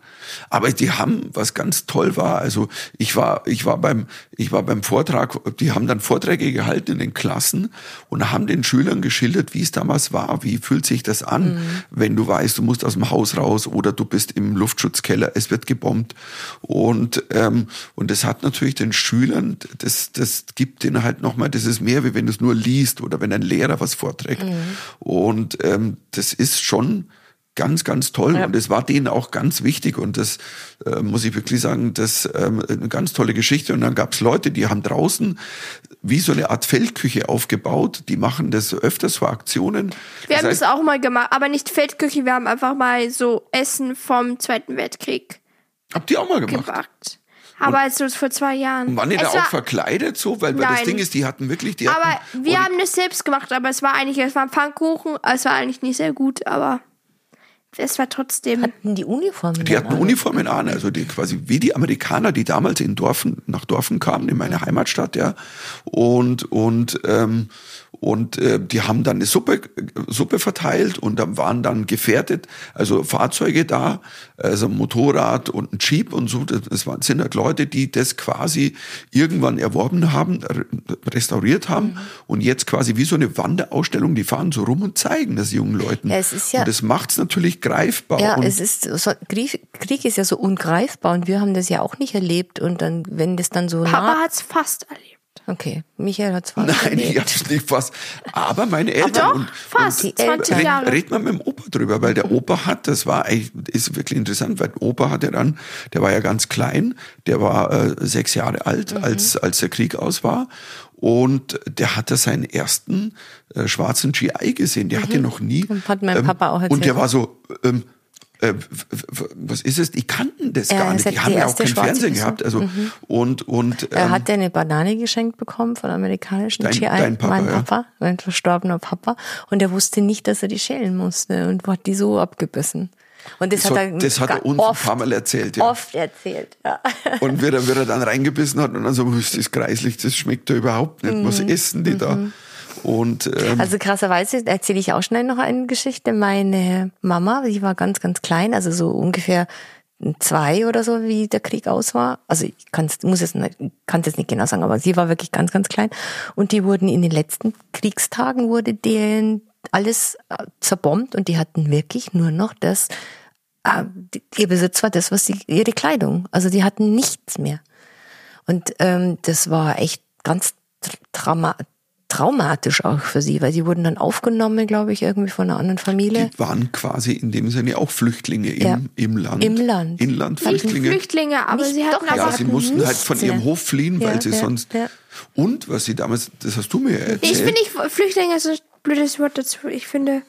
Aber die haben, was ganz toll war, also ich war, ich war beim, ich war beim Vortrag, die haben dann Vorträge gehalten in den Klassen und haben den Schülern geschildert, wie es damals war, wie fühlt sich das an, wenn du weißt, du musst aus dem Haus raus oder du bist im Luftschutzkeller, es wird gebombt. Und, ähm, und das hat natürlich den Schülern, das, das gibt denen halt nochmal, das ist mehr, wie wenn du es nur liest oder wenn ein Lehrer was vorträgt. Und ähm, das ist schon ganz, ganz toll. Ja. Und es war denen auch ganz wichtig. Und das äh, muss ich wirklich sagen, das ähm, eine ganz tolle Geschichte. Und dann gab es Leute, die haben draußen wie so eine Art Feldküche aufgebaut. Die machen das öfters für Aktionen. Wir haben heißt, das auch mal gemacht, aber nicht Feldküche, wir haben einfach mal so Essen vom Zweiten Weltkrieg habt ihr auch mal gemacht? gebackt. Aber also vor zwei Jahren. Waren die da Es auch verkleidet so? Weil, weil das. Ding ist, die hatten wirklich, die Aber hatten, wir haben das selbst gemacht, aber es war eigentlich, es war ein Pfannkuchen, es war eigentlich nicht sehr gut, aber es war trotzdem. Hatten die Uniformen? Die hatten alle? Uniformen an, also die quasi wie die Amerikaner, die damals in Dorfen, nach Dorfen kamen, in meine Heimatstadt, ja. Und, und, ähm, und äh, die haben dann eine Suppe, Suppe verteilt und dann waren dann gefährdet, also Fahrzeuge da, also ein Motorrad und ein Jeep und so. Das waren, sind halt Leute, die das quasi irgendwann erworben haben, re- restauriert haben Mhm. und jetzt quasi wie so eine Wanderausstellung, die fahren so rum und zeigen das jungen Leuten. Ja, es ist ja- und das macht's natürlich greifbar. Ja, und es ist so, Krieg, Krieg ist ja so ungreifbar und wir haben das ja auch nicht erlebt und dann, wenn das dann so Papa nah, hat's fast erlebt. Okay, Michael hat zwar *laughs* Nein, ich hab's nicht fast. Aber meine Eltern Doch, und, fast. und 20 red, Jahre. red mal mit dem Opa drüber, weil der Opa hat, das war ist wirklich interessant, weil Opa hatte dann, der war ja ganz klein, der war äh, sechs Jahre alt, als, als der Krieg aus war. Und der hatte seinen ersten äh, schwarzen GI gesehen. Der hatte noch nie. Hat mein Papa auch Und der erzählt. war so, ähm, äh, was ist es? Die kannten das Ja, gar nicht. Die haben ja auch kein Fernsehen gehabt. Also und und Er ähm, hat eine Banane geschenkt bekommen von amerikanischen Dein- GI, dein Papa, mein ja. Papa, mein verstorbener Papa. Und er wusste nicht, dass er die schälen musste und hat die so abgebissen. Und das, so, hat er, das hat er uns oft, ein paar Mal erzählt. Ja. oft erzählt. Ja. *laughs* Und wie er, wie er dann reingebissen hat und dann so, das ist kreislich, das schmeckt ja überhaupt nicht. Was essen die da? Und ähm, Also krasserweise erzähle ich auch schnell noch eine Geschichte. Meine Mama, die war ganz, ganz klein, also so ungefähr zwei oder so, wie der Krieg aus war. Also ich kann's, muss es es nicht genau sagen, aber sie war wirklich ganz, ganz klein. Und die wurden in den letzten Kriegstagen wurde denen alles äh, zerbombt und die hatten wirklich nur noch das, äh, ihr Besitz war das, was sie, ihre Kleidung. Also die hatten nichts mehr. Und ähm, das war echt ganz trauma traumatisch auch für sie, weil sie wurden dann aufgenommen, glaube ich, irgendwie von einer anderen Familie. die waren quasi in dem Sinne auch Flüchtlinge im, Ja. im Land. Im Land. Inlandflüchtlinge. Flüchtlinge, aber Nicht- sie hatten doch, Ja, sie mussten halt von ihrem. Hof fliehen, weil Ja, sie ja, sonst. ja. Und was sie damals, das hast du mir erzählt. Ich finde nicht, Flüchtlinge ist ein blödes Wort dazu. Ich finde,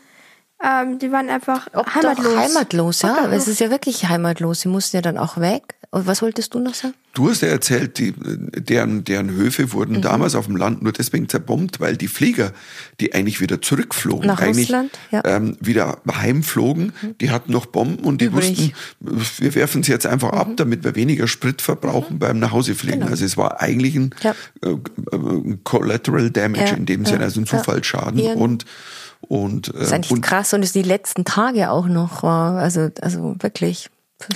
ähm, die waren einfach heimatlos. Doch, heimatlos, ja. Es ist ja wirklich heimatlos. Sie mussten ja dann auch weg. Was wolltest du noch sagen? Du hast ja erzählt, die, deren, deren Höfe Mhm. wurden damals auf dem Land nur deswegen zerbombt, weil die Flieger, die eigentlich wieder zurückflogen, Nach eigentlich Russland, ja. Mhm. ähm, wieder heimflogen, die hatten noch Bomben und die Übrig. wussten, wir werfen sie jetzt einfach ab, damit wir weniger Sprit verbrauchen beim Nachhausefliegen. Genau. Also es war eigentlich ein, Ja. äh, äh, Collateral Damage Ja, in dem Sinne, also ein. Zufallsschaden. Und, und, Das ist äh, eigentlich und krass und es die letzten Tage auch noch war. Also, also wirklich.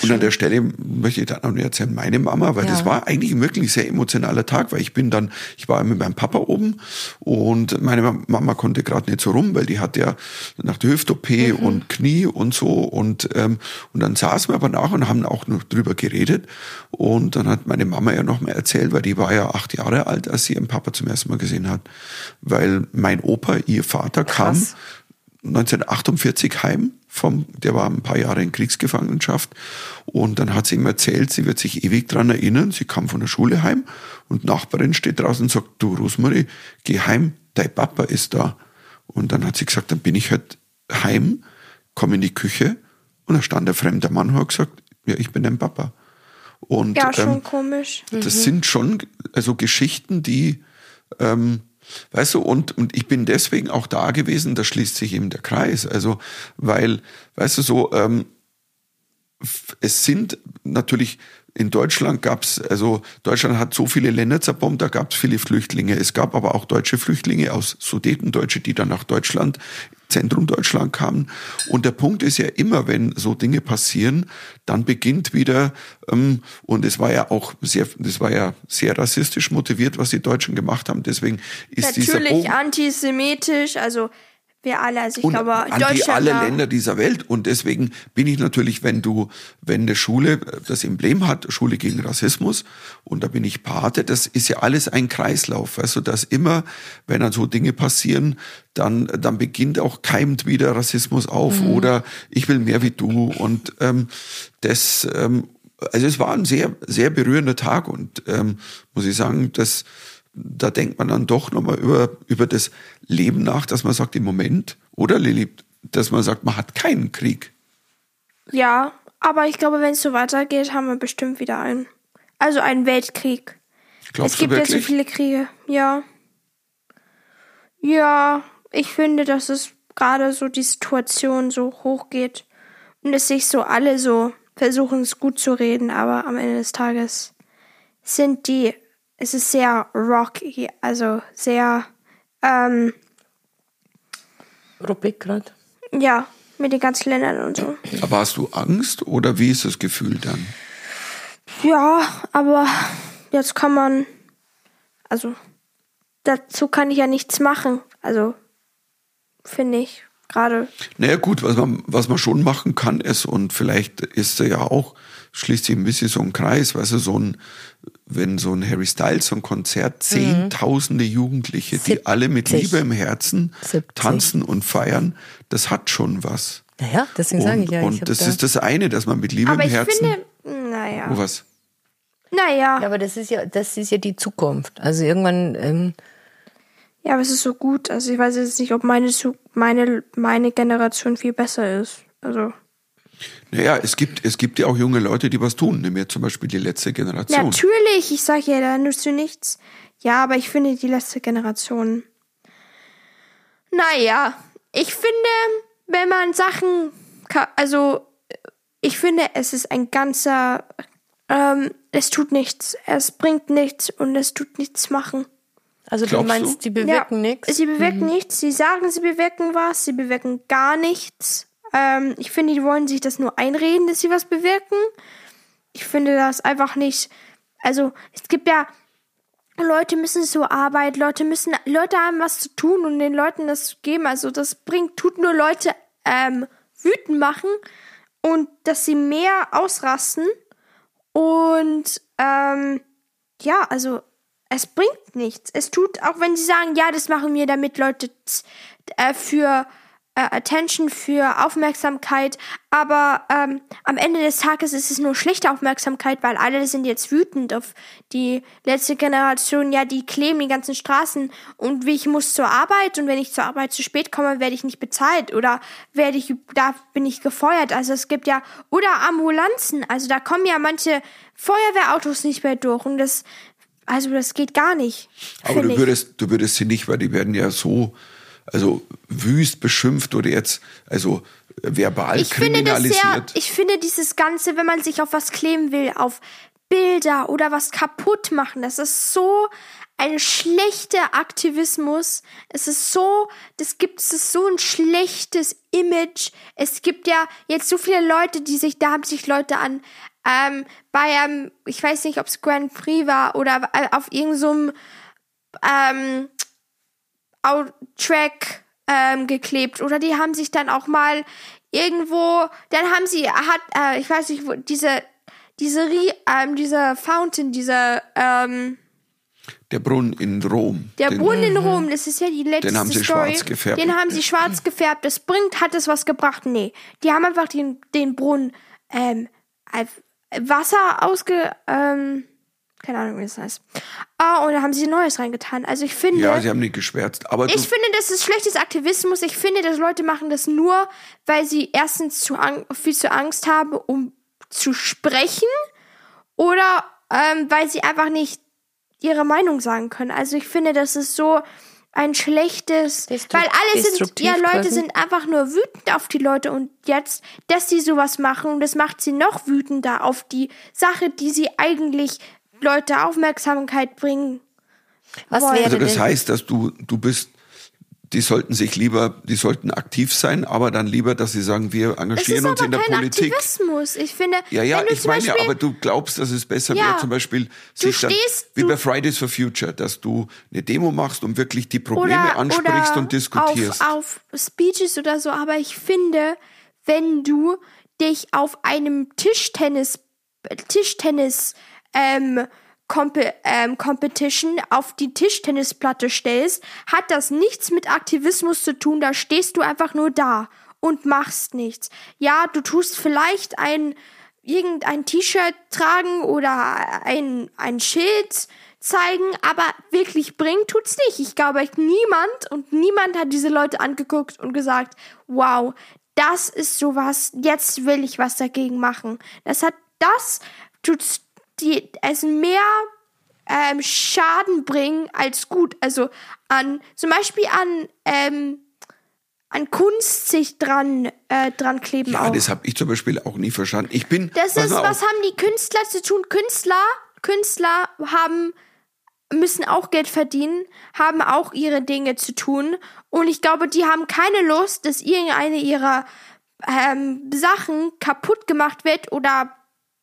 Und an der Stelle möchte ich dann auch noch erzählen, meine Mama, weil Ja. das war eigentlich ein wirklich sehr emotionaler Tag, weil ich bin dann, ich war mit meinem Papa oben und meine Mama konnte gerade nicht so rum, weil die hat ja nach der Hüft-OP Mhm. und Knie und so und, ähm, und dann saßen wir aber nach und haben auch noch drüber geredet und dann hat meine Mama ja noch mal erzählt, weil die war ja acht Jahre alt, als sie ihren Papa zum ersten Mal gesehen hat, weil mein Opa, ihr Vater kam Krass. 1948 heim vom, der war ein paar Jahre in Kriegsgefangenschaft und dann hat sie ihm erzählt, sie wird sich ewig dran erinnern, sie kam von der Schule heim und Nachbarin steht draußen und sagt, du Rosmarie, geh heim, dein Papa ist da. Und dann hat sie gesagt, dann bin ich halt heim, komme in die Küche und da stand ein fremder Mann und hat gesagt, ja, ich bin dein Papa. Und Ja, schon ähm, komisch. das sind schon also Geschichten, die, ähm, weißt du, und, und ich bin deswegen auch da gewesen, da schließt sich eben der Kreis. Also, weil, weißt du, so, ähm, es sind natürlich, in Deutschland gab's also Deutschland hat so viele Länder zerbombt, da gab's viele Flüchtlinge. Es gab aber auch deutsche Flüchtlinge aus Sudetendeutsche, die dann nach Deutschland, Zentrum Deutschland kamen. Und der Punkt ist ja immer, wenn so Dinge passieren, dann beginnt wieder, ähm, und es war ja auch sehr, das war ja sehr rassistisch motiviert, was die Deutschen gemacht haben. Deswegen ist dieser Natürlich Bogen, antisemitisch, also wir alle, also ich und glaube, an die Deutschland alle war- Länder dieser Welt. Und deswegen bin ich natürlich, wenn du, wenn eine Schule das Emblem hat, Schule gegen Rassismus, und da bin ich Pate, das ist ja alles ein Kreislauf. Du, dass immer, wenn dann so Dinge passieren, dann, dann beginnt auch keimt wieder Rassismus auf oder ich will mehr wie du. Und ähm, das, ähm, also es war ein sehr, sehr berührender Tag und ähm, muss ich sagen, dass da denkt man dann doch nochmal über, über das Leben nach, dass man sagt, im Moment, oder Lilly, dass man sagt, man hat keinen Krieg. Ja, aber ich glaube, wenn es so weitergeht, haben wir bestimmt wieder einen. Also einen Weltkrieg. Glaubst es gibt ja so viele Kriege. Ja. Ja, ich finde, dass es gerade so die Situation so hochgeht und es sich so alle so versuchen, es gut zu reden, aber am Ende des Tages sind die, es ist sehr rocky, also sehr, ähm, Ruppig gerade. ja, mit den ganzen Ländern und so. Aber hast du Angst oder wie ist das Gefühl dann? Ja, aber jetzt kann man, also dazu kann ich ja nichts machen. Also finde ich. Gerade. Naja gut, was man, was man schon machen kann ist, und vielleicht ist er ja auch, schließt sich ein bisschen so ein Kreis, weißt du, so ein, wenn so ein Harry Styles, so ein Konzert, zehntausende Jugendliche, die alle mit 70. Liebe im Herzen 70. tanzen und feiern, das hat schon was. Naja, deswegen sage Und, ich ja. ich und hab das da, ist das eine, dass man mit Liebe Aber im ich Herzen. finde, naja. oh, was? Naja. ja, aber das ist ja, das ist ja die Zukunft. Also irgendwann, ähm, Ja, aber es ist so gut. Also ich weiß jetzt nicht, ob meine, meine, meine Generation viel besser ist. Also. Naja, es gibt, es gibt ja auch junge Leute, die was tun. Nimm jetzt zum Beispiel die letzte Generation. Natürlich, ich sage ja, da nutzt du nichts. Ja, aber ich finde die letzte Generation. Naja, ich finde, wenn man Sachen. Also, ich finde, es ist ein ganzer. Ähm, es tut nichts. Es bringt nichts und es tut nichts machen. Also du Glaubst meinst, du? die bewirken ja, nichts. Sie bewirken nichts. Sie sagen, sie bewirken was. Sie bewirken gar nichts. Ähm, ich finde, die wollen sich das nur einreden, dass sie was bewirken. Ich finde das einfach nicht. Also, es gibt ja. Leute müssen zur Arbeit, Leute müssen, Leute haben was zu tun und den Leuten das zu geben. Also das bringt, tut nur Leute ähm, wütend machen und dass sie mehr ausrasten. Und ähm, ja, also es bringt nichts. Es tut, auch wenn sie sagen, ja, das machen wir, damit Leute äh, für äh, Attention, für Aufmerksamkeit, aber ähm, am Ende des Tages ist es nur schlechte Aufmerksamkeit, weil alle sind jetzt wütend auf die letzte Generation. Ja, die kleben die ganzen Straßen und wie ich muss zur Arbeit und wenn ich zur Arbeit zu spät komme, werde ich nicht bezahlt oder werde ich, da bin ich gefeuert. Also es gibt ja, oder Ambulanzen, also da kommen ja manche Feuerwehrautos nicht mehr durch und das, also das geht gar nicht. Aber finde du würdest, du würdest sie nicht, weil die werden ja so, also wüst beschimpft oder jetzt, also verbal ich finde das sehr, kriminalisiert. ich finde dieses Ganze, wenn man sich auf was kleben will, auf Bilder oder was kaputt machen, das ist so ein schlechter Aktivismus. Es ist so, das gibt es ist so ein schlechtes Image. Es gibt ja jetzt so viele Leute, die sich, da haben sich Leute an ähm, bei ähm, ich weiß nicht, ob es Grand Prix war oder äh, auf irgendeinem ähm, Out- Track ähm, geklebt oder die haben sich dann auch mal irgendwo, dann haben sie hat äh, ich weiß nicht wo diese diese Rie, ähm, dieser Fountain, dieser ähm, Der Brunnen in Rom. der den, Brunnen in Rom, das ist ja die letzte Den haben sie Story. schwarz gefärbt. Den haben sie schwarz gefärbt. Das bringt, hat es was gebracht? Nee. Die haben einfach den, den Brunnen ähm, Wasser ausge, ähm, keine Ahnung, wie das heißt. Ah, und da haben sie Neues reingetan. Also ich finde, Ja, sie haben nicht geschwärzt. Aber ich finde, das ist schlechtes Aktivismus. Ich finde, dass Leute machen das nur, weil sie erstens zu viel zu Angst haben, um zu sprechen oder ähm, weil sie einfach nicht ihre Meinung sagen können. Also ich finde, das ist so ein schlechtes, Destru- weil alle sind, ja, Leute quasi. sind einfach nur wütend auf die Leute und jetzt, dass sie sowas machen und das macht sie noch wütender auf die Sache, die sie eigentlich Leute Aufmerksamkeit bringen. Was wollen. wäre also das denn, heißt, dass du, du bist, die sollten sich lieber, die sollten aktiv sein, aber dann lieber, dass sie sagen, wir engagieren uns in der Politik. Aktivismus. Ich finde, Ja, ja, ich meine ja, Beispiel, aber du glaubst, dass es besser Ja, wäre, zum Beispiel sich dann, stehst- wie du- bei Fridays for Future, dass du eine Demo machst und wirklich die Probleme oder, ansprichst oder und diskutierst. Auf, auf Speeches oder so, aber ich finde, wenn du dich auf einem Tischtennis, Tischtennis, ähm, Compe ähm, Competition auf die Tischtennisplatte stellst, hat das nichts mit Aktivismus zu tun. Da stehst du einfach nur da und machst nichts. Ja, du tust vielleicht ein irgendein T-Shirt tragen oder ein, ein Schild zeigen, aber wirklich bringen tut's nicht. Ich glaube, niemand und niemand hat diese Leute angeguckt und gesagt, wow, das ist sowas, jetzt will ich was dagegen machen. Das hat, das tut's die, es mehr ähm, Schaden bringen als gut. Also an, zum Beispiel an, ähm, an Kunst sich dran, äh, dran kleben ja, auch. das habe ich zum Beispiel auch nie verstanden. Ich bin, Das ist, was haben die Künstler zu tun? Künstler, Künstler haben, müssen auch Geld verdienen, haben auch ihre Dinge zu tun. Und ich glaube, die haben keine Lust, dass irgendeine ihrer ähm, Sachen kaputt gemacht wird oder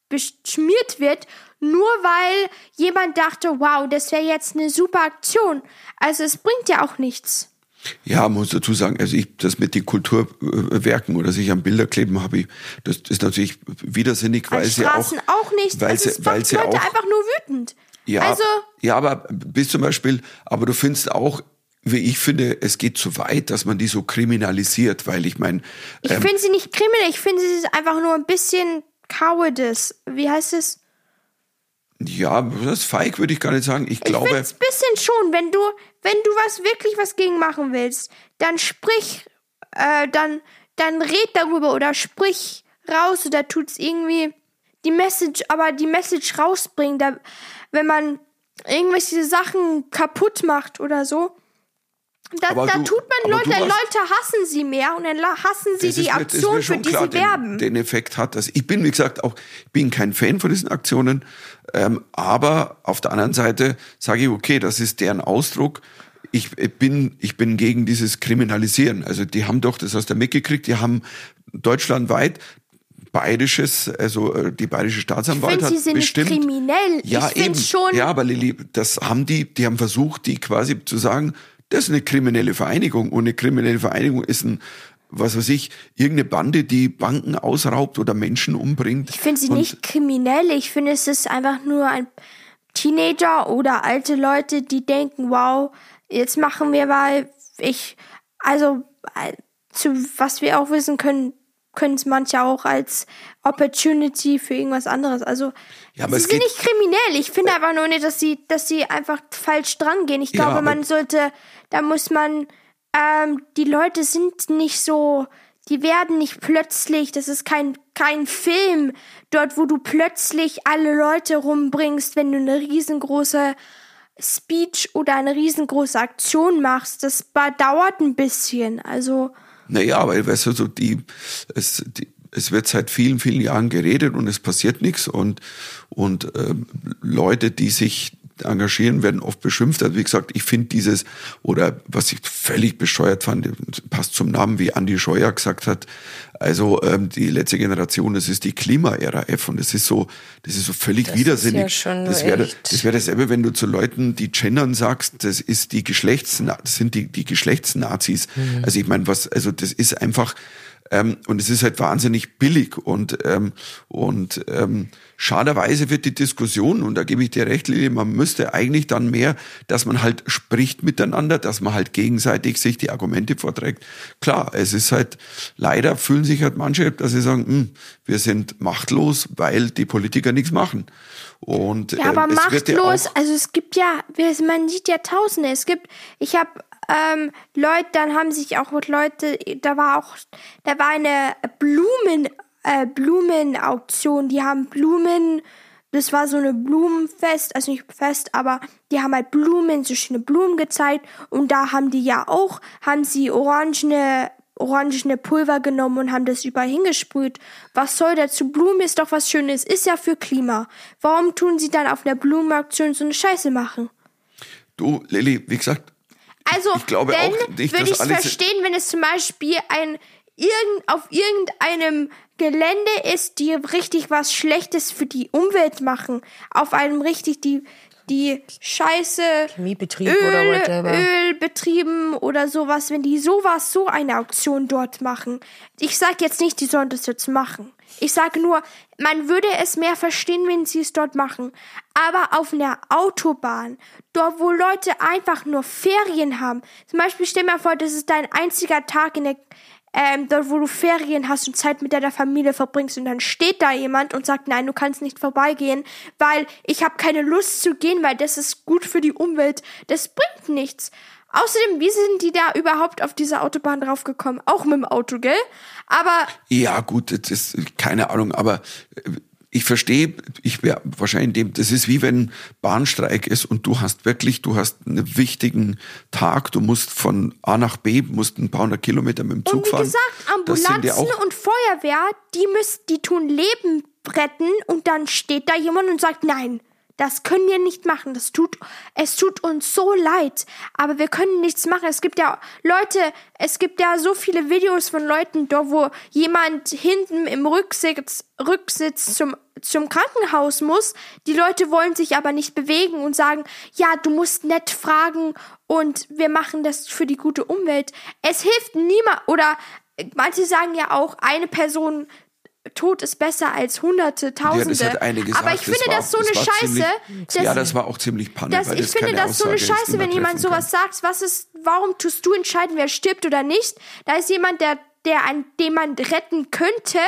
beschmiert wird, nur weil jemand dachte, wow, das wäre jetzt eine super Aktion. Also es bringt ja auch nichts. Ja, muss dazu sagen, also ich, das mit den Kulturwerken oder sich an Bilder kleben habe ich, das ist natürlich widersinnig, weil An sie auch, auch, nicht. weil also sie, weil sie Leute auch, einfach nur wütend. ja, Also, ja, aber bis zum Beispiel, aber du findest auch, wie ich finde, es geht zu weit, dass man die so kriminalisiert, weil ich meine, ich ähm, finde sie nicht kriminell, ich finde sie ist einfach nur ein bisschen Cowardice. Wie heißt es? Ja, das ist feig, würde ich gar nicht sagen. Ich Ich glaube, es ein bisschen schon, wenn du, wenn du was wirklich was gegen machen willst, dann sprich, äh, dann, dann red darüber oder sprich raus oder tut's irgendwie die Message, aber die Message rausbringen, da, wenn man irgendwelche Sachen kaputt macht oder so. Da, da du- tut man Leute, hast- Leute hassen sie mehr und dann hassen sie die Aktion, für die klar, sie werben. Den, den Effekt hat das. Ich bin, wie gesagt, auch ich bin kein Fan von diesen Aktionen, ähm, aber auf der anderen Seite sage ich, okay, das ist deren Ausdruck. Ich bin, ich bin gegen dieses Kriminalisieren. Also die haben doch, das hast du mitgekriegt, die haben deutschlandweit bayerisches, also äh, die bayerische Staatsanwalt Ich hat sie sind bestimmt. kriminell. Ja, ich eben. schon, Ja, aber Lilly, das haben die, die haben versucht, die quasi zu sagen, das ist eine kriminelle Vereinigung und eine kriminelle Vereinigung ist ein, was weiß ich, irgendeine Bande, die Banken ausraubt oder Menschen umbringt. Ich finde sie nicht kriminell. Ich finde, es ist einfach nur ein Teenager oder alte Leute, die denken, wow, jetzt machen wir mal, ich, also, äh, zu, was wir auch wissen können, können es manche auch als Opportunity für irgendwas anderes. Also, Ja, sie es sind nicht kriminell. Ich finde einfach nur nicht, dass sie, dass sie einfach falsch dran gehen. Ich Ja, glaube, aber- man sollte, da muss man, ähm, die Leute sind nicht so, die werden nicht plötzlich, das ist kein, kein Film, dort, wo du plötzlich alle Leute rumbringst, wenn du eine riesengroße Speech oder eine riesengroße Aktion machst. Das dauert ein bisschen. Also, Naja, aber weißt du, so die, es, die, es wird seit vielen, vielen Jahren geredet und es passiert nichts und, und ähm, Leute, die sich engagieren, werden oft beschimpft. Also wie gesagt, ich finde dieses, oder was ich völlig bescheuert fand, passt zum Namen, wie Andi Scheuer gesagt hat, also ähm, die letzte Generation, das ist die Klima-Ära F und das ist so, das ist so völlig Das ist widersinnig. ja schon das wäre das wäre dasselbe, wenn du zu Leuten, die gendern sagst, das ist die Geschlechts, das sind die, die Geschlechtsnazis. Mhm. Also ich meine, was, also das ist einfach, ähm, und es ist halt wahnsinnig billig und, ähm, und ähm, schaderweise wird die Diskussion, und da gebe ich dir recht, Lili, man müsste eigentlich dann mehr, dass man halt spricht miteinander, dass man halt gegenseitig sich die Argumente vorträgt. Klar, es ist halt, leider fühlen sich halt manche, dass sie sagen, hm, wir sind machtlos, weil die Politiker nichts machen. Und Ja, aber ja machtlos, auch, also es gibt ja, man sieht ja Tausende. Es gibt, ich habe ähm, Leute, dann haben sich auch Leute, da war auch, da war eine Blumen, äh, Blumenauktion, die haben Blumen, das war so eine Blumenfest, also nicht Fest, aber die haben halt Blumen, so schöne Blumen gezeigt und da haben die ja auch, haben sie orangene orangene Pulver genommen und haben das überall hingesprüht. Was soll dazu? Blumen ist doch was Schönes, ist ja für Klima. Warum tun sie dann auf einer Blumenaktion so eine Scheiße machen? du, Lilly, wie gesagt, Also, Ich glaube dann auch nicht, würde ich alles- verstehen, wenn es zum Beispiel ein irgend, auf irgendeinem Gelände ist, die richtig was Schlechtes für die Umwelt machen. Auf einem richtig die die Scheiße Chemiebetrieb Öl, oder whatever. Ölbetrieben oder sowas, wenn die sowas, so eine Auktion dort machen. Ich sag jetzt nicht, die sollen das jetzt machen. Ich sage nur, man würde es mehr verstehen, wenn sie es dort machen. Aber auf einer Autobahn, dort wo Leute einfach nur Ferien haben. Zum Beispiel stell mal vor, das ist dein einziger Tag in der, ähm, dort wo du Ferien hast und Zeit mit deiner Familie verbringst und dann steht da jemand und sagt, nein, du kannst nicht vorbeigehen, weil ich habe keine Lust zu gehen, weil das ist gut für die Umwelt. Das bringt nichts. Außerdem, wie sind die da überhaupt auf diese Autobahn draufgekommen? Auch mit dem Auto, gell? Aber Ja, gut, das ist keine Ahnung, aber äh, ich verstehe, ich wäre wahrscheinlich dem, das ist wie wenn Bahnstreik ist und du hast wirklich, du hast einen wichtigen Tag, du musst von A nach B, musst ein paar hundert Kilometer mit dem Zug Und wie fahren. gesagt, Ambulanzen auch, und Feuerwehr, die müssen, die tun Leben retten und dann steht da jemand und sagt, nein, Das können wir nicht machen. Das tut, es tut uns so leid. Aber wir können nichts machen. Es gibt ja Leute, es gibt ja so viele Videos von Leuten, da wo jemand hinten im Rücksitz, Rücksitz zum, zum Krankenhaus muss. Die Leute wollen sich aber nicht bewegen und sagen, ja, du musst nett fragen und wir machen das für die gute Umwelt. Es hilft niemand, oder manche sagen ja auch, eine Person Tod ist besser als Hunderte, Tausende. Ja, das eine Aber ich finde das, so eine Scheiße. Ziemlich, dass, ja, das war auch ziemlich Panne. dass, ich das finde das so eine Aussage ist, die Scheiße, wenn jemand treffen kann. sowas sagt. Was ist, warum tust du entscheiden, wer stirbt oder nicht? Da ist jemand, der, der, an dem man retten könnte.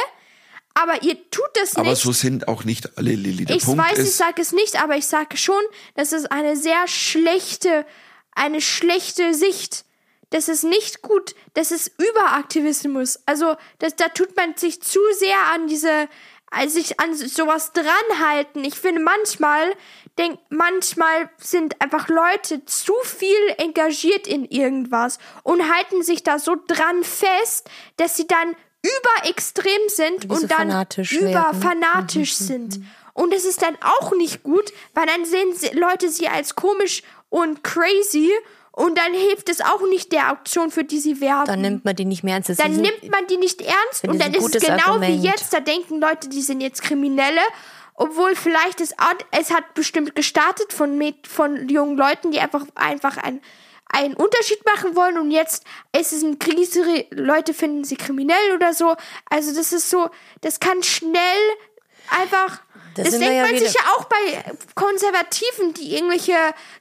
Aber ihr tut das Aber nicht. so sind auch nicht alle Lilly. Der ich Punkt weiß, ich ist, sage es nicht, aber ich sage schon, das ist eine sehr schlechte, eine schlechte Sicht. Das ist nicht gut. Das ist Überaktivismus. Also, das, da tut man sich zu sehr an diese, also sich an sowas dranhalten. Ich finde manchmal, denk, manchmal sind einfach Leute zu viel engagiert in irgendwas und halten sich da so dran fest, dass sie dann überextrem sind und dann fanatisch über werden. fanatisch sind. Und es ist dann auch nicht gut, weil dann sehen Leute sie als komisch und crazy und dann hilft es auch nicht der Auktion, für die sie werben. Dann nimmt man die nicht mehr ernst. Das Dann ist- nimmt man die nicht ernst und dann ein ist es genau Argument. wie jetzt, da denken Leute, die sind jetzt Kriminelle, obwohl vielleicht es, es hat bestimmt gestartet von, von jungen Leuten, die einfach, einfach ein, einen Unterschied machen wollen und jetzt ist es eine Krise, Leute finden sie kriminell oder so. Also das ist so, das kann schnell einfach, Da das wir denkt ja man wieder- sich ja auch bei Konservativen, die irgendwelche,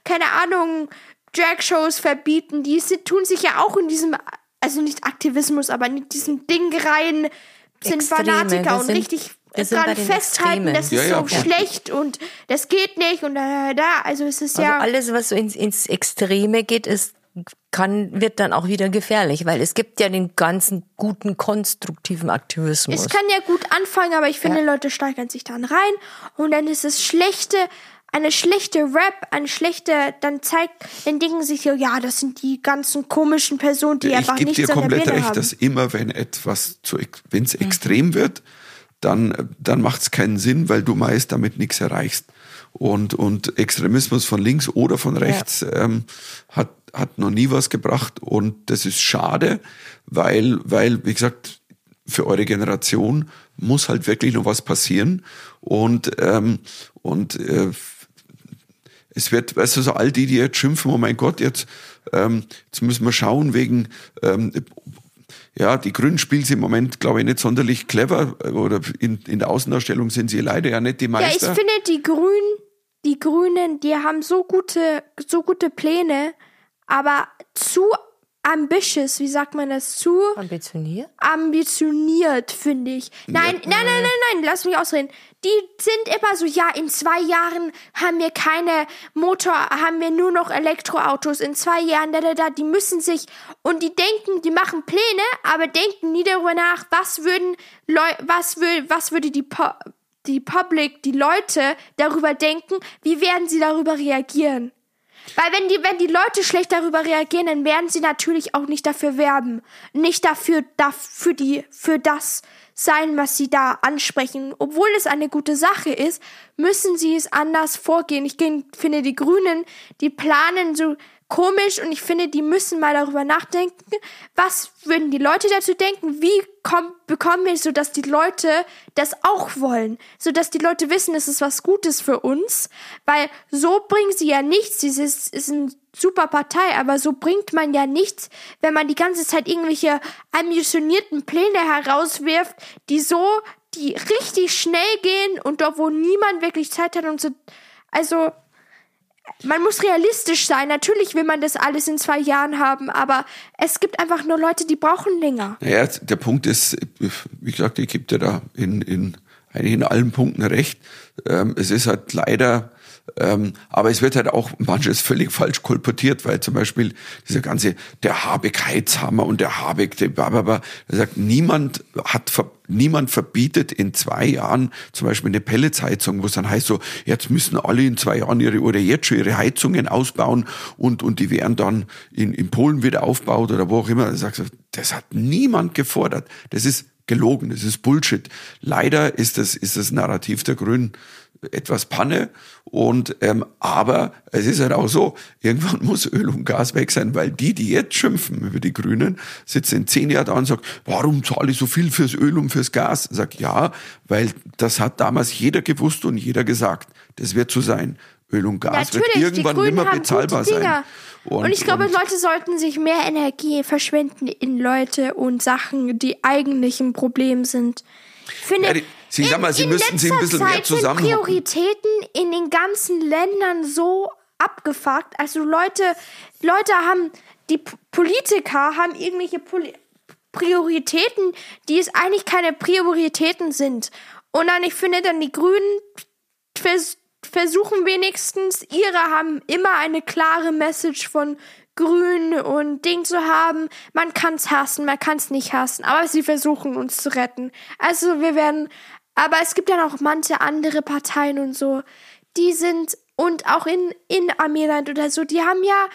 keine Ahnung, Drag-Shows verbieten, die tun sich ja auch in diesem, also nicht Aktivismus, aber in diesem Ding rein, sind Extreme, Fanatiker wir und sind- richtig dran festhalten, Extremen. das Ja, ist ja, so voll. schlecht und das geht nicht und da, da, also es ist Also ja. alles, was so ins, ins Extreme geht, ist, kann, wird dann auch wieder gefährlich, weil es gibt ja den ganzen guten, konstruktiven Aktivismus. Es kann ja gut anfangen, aber ich finde, Ja. Leute steigern sich dann rein und dann ist es schlechte, eine schlechte Rap, eine schlechte, dann zeigt, dann denken sich so, ja, das sind die ganzen komischen Personen, die ich einfach gebe nichts dir an der komplett Birne recht, haben. dass immer, wenn etwas zu, wenn Mhm. es extrem wird, dann, dann macht es keinen Sinn, weil du meist damit nichts erreichst. Und, und Extremismus von links oder von rechts ähm, hat, hat noch nie was gebracht. Und das ist schade, weil, weil, wie gesagt, für eure Generation muss halt wirklich noch was passieren. Und, ähm, und äh, es wird, weißt du, so all die, die jetzt schimpfen, oh mein Gott, jetzt, ähm, jetzt müssen wir schauen wegen, ähm, ja, die Grünen spielen sie im Moment, glaube ich, nicht sonderlich clever äh, oder in, in der Außendarstellung sind sie leider ja nicht die Ja, ich Meister. finde, die Grünen, die Grünen, die haben so gute, so gute Pläne, aber zu ambitious, wie sagt man das, zu ambitioniert. ambitioniert, finde ich. Nein, nein, nein, nein, nein, lass mich ausreden. Die sind immer so, ja, in zwei Jahren haben wir keine Motor, haben wir nur noch Elektroautos, in zwei Jahren, da, da, da, die müssen sich, und die denken, die machen Pläne, aber denken nie darüber nach, was würden, Leu was will, was würde die, Pu die Public, die Leute darüber denken, wie werden sie darüber reagieren? Weil wenn die, wenn die Leute schlecht darüber reagieren, dann werden sie natürlich auch nicht dafür werben. Nicht dafür, dafür die, für das sein, was sie da ansprechen. Obwohl es eine gute Sache ist, müssen sie es anders vorgehen. Ich finde, die Grünen, die planen so komisch und ich finde, die müssen mal darüber nachdenken, was würden die Leute dazu denken, wie komm, bekommen wir so, dass die Leute das auch wollen, so dass die Leute wissen, es ist was Gutes für uns, weil so bringen sie ja nichts, dieses ist super Partei, aber so bringt man ja nichts, wenn man die ganze Zeit irgendwelche ambitionierten Pläne herauswirft, die so, die richtig schnell gehen und dort, wo niemand wirklich Zeit hat und so, also, man muss realistisch sein. Natürlich will man das alles in zwei Jahren haben, aber es gibt einfach nur Leute, die brauchen länger. Naja, der Punkt ist, wie gesagt, ich gebe dir da in, in, eigentlich in allen Punkten recht. Ähm, es ist halt leider, ähm, aber es wird halt auch manches völlig falsch kolportiert, weil zum Beispiel dieser ganze, der Habeck-Heizhammer und der Habeck, der Bababa, er sagt, niemand hat, niemand verbietet in zwei Jahren zum Beispiel eine Pelletsheizung, wo es dann heißt so, jetzt müssen alle in zwei Jahren ihre, oder jetzt schon ihre Heizungen ausbauen und, und die werden dann in, in Polen wieder aufgebaut oder wo auch immer. Er sagt, so, das hat niemand gefordert. Das ist gelogen, das ist Bullshit. Leider ist das, ist das Narrativ der Grünen etwas Panne. Und ähm, aber es ist halt auch so, irgendwann *laughs* muss Öl und Gas weg sein, weil die, die jetzt schimpfen über die Grünen, sitzen in zehn Jahren da und sagen, warum zahle ich so viel fürs Öl und fürs Gas? Sag ja, weil das hat damals jeder gewusst und jeder gesagt. Das wird so sein. Öl und Gas wird Natürlich, irgendwann die Grünen nimmer haben bezahlbar sein. Dinger. Und, ich glaube, Leute sollten sich mehr Energie verschwenden in Leute und Sachen, die eigentlich ein Problem sind. Ich finde, Ja, Sie- sag mal, Sie in müssten sich ein bisschen mehr Zeit sind zusammenhocken. Prioritäten in den ganzen Ländern so abgefuckt. Also Leute, Leute haben, die Politiker haben irgendwelche Poli Prioritäten, die es eigentlich keine Prioritäten sind. Und dann, ich finde, dann die Grünen vers versuchen wenigstens, ihre haben immer eine klare Message von Grün und Ding zu haben. Man kann's hassen, man kann's nicht hassen, aber sie versuchen uns zu retten. Also wir werden, aber es gibt ja noch manche andere Parteien und so, die sind und auch in in Amiland oder so, die haben ja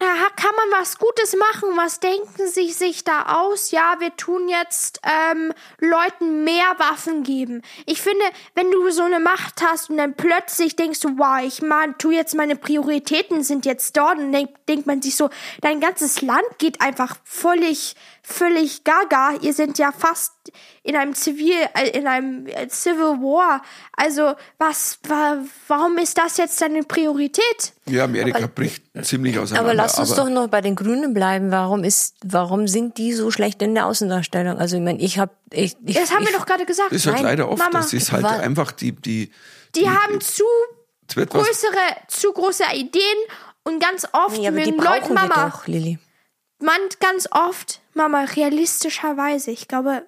ja, kann man was Gutes machen? Was denken Sie sich da aus? Ja, wir tun jetzt ähm, Leuten mehr Waffen geben. Ich finde, wenn du so eine Macht hast und dann plötzlich denkst du, wow, ich man, tu jetzt meine Prioritäten sind jetzt dort und denk, denkt man sich so, dein ganzes Land geht einfach völlig, völlig gaga. Ihr sind ja fast in einem Zivil, äh, in einem äh, Civil War. Also was, wa, warum ist das jetzt deine Priorität? Ja, Amerika bricht ziemlich auseinander. Aber lass uns doch noch bei den Grünen bleiben. Warum ist, warum sind die so schlecht in der Außendarstellung? Also ich meine, ich habe, ich, ich, Das haben ich, wir doch gerade gesagt. Das ist halt Nein, leider oft, Mama, das ist halt Wa- einfach die, die, die haben zu größere, zu große Ideen und ganz oft aber die mögen Leute, Mama, doch, Lilly. Man ganz oft, Mama, realistischerweise, ich glaube,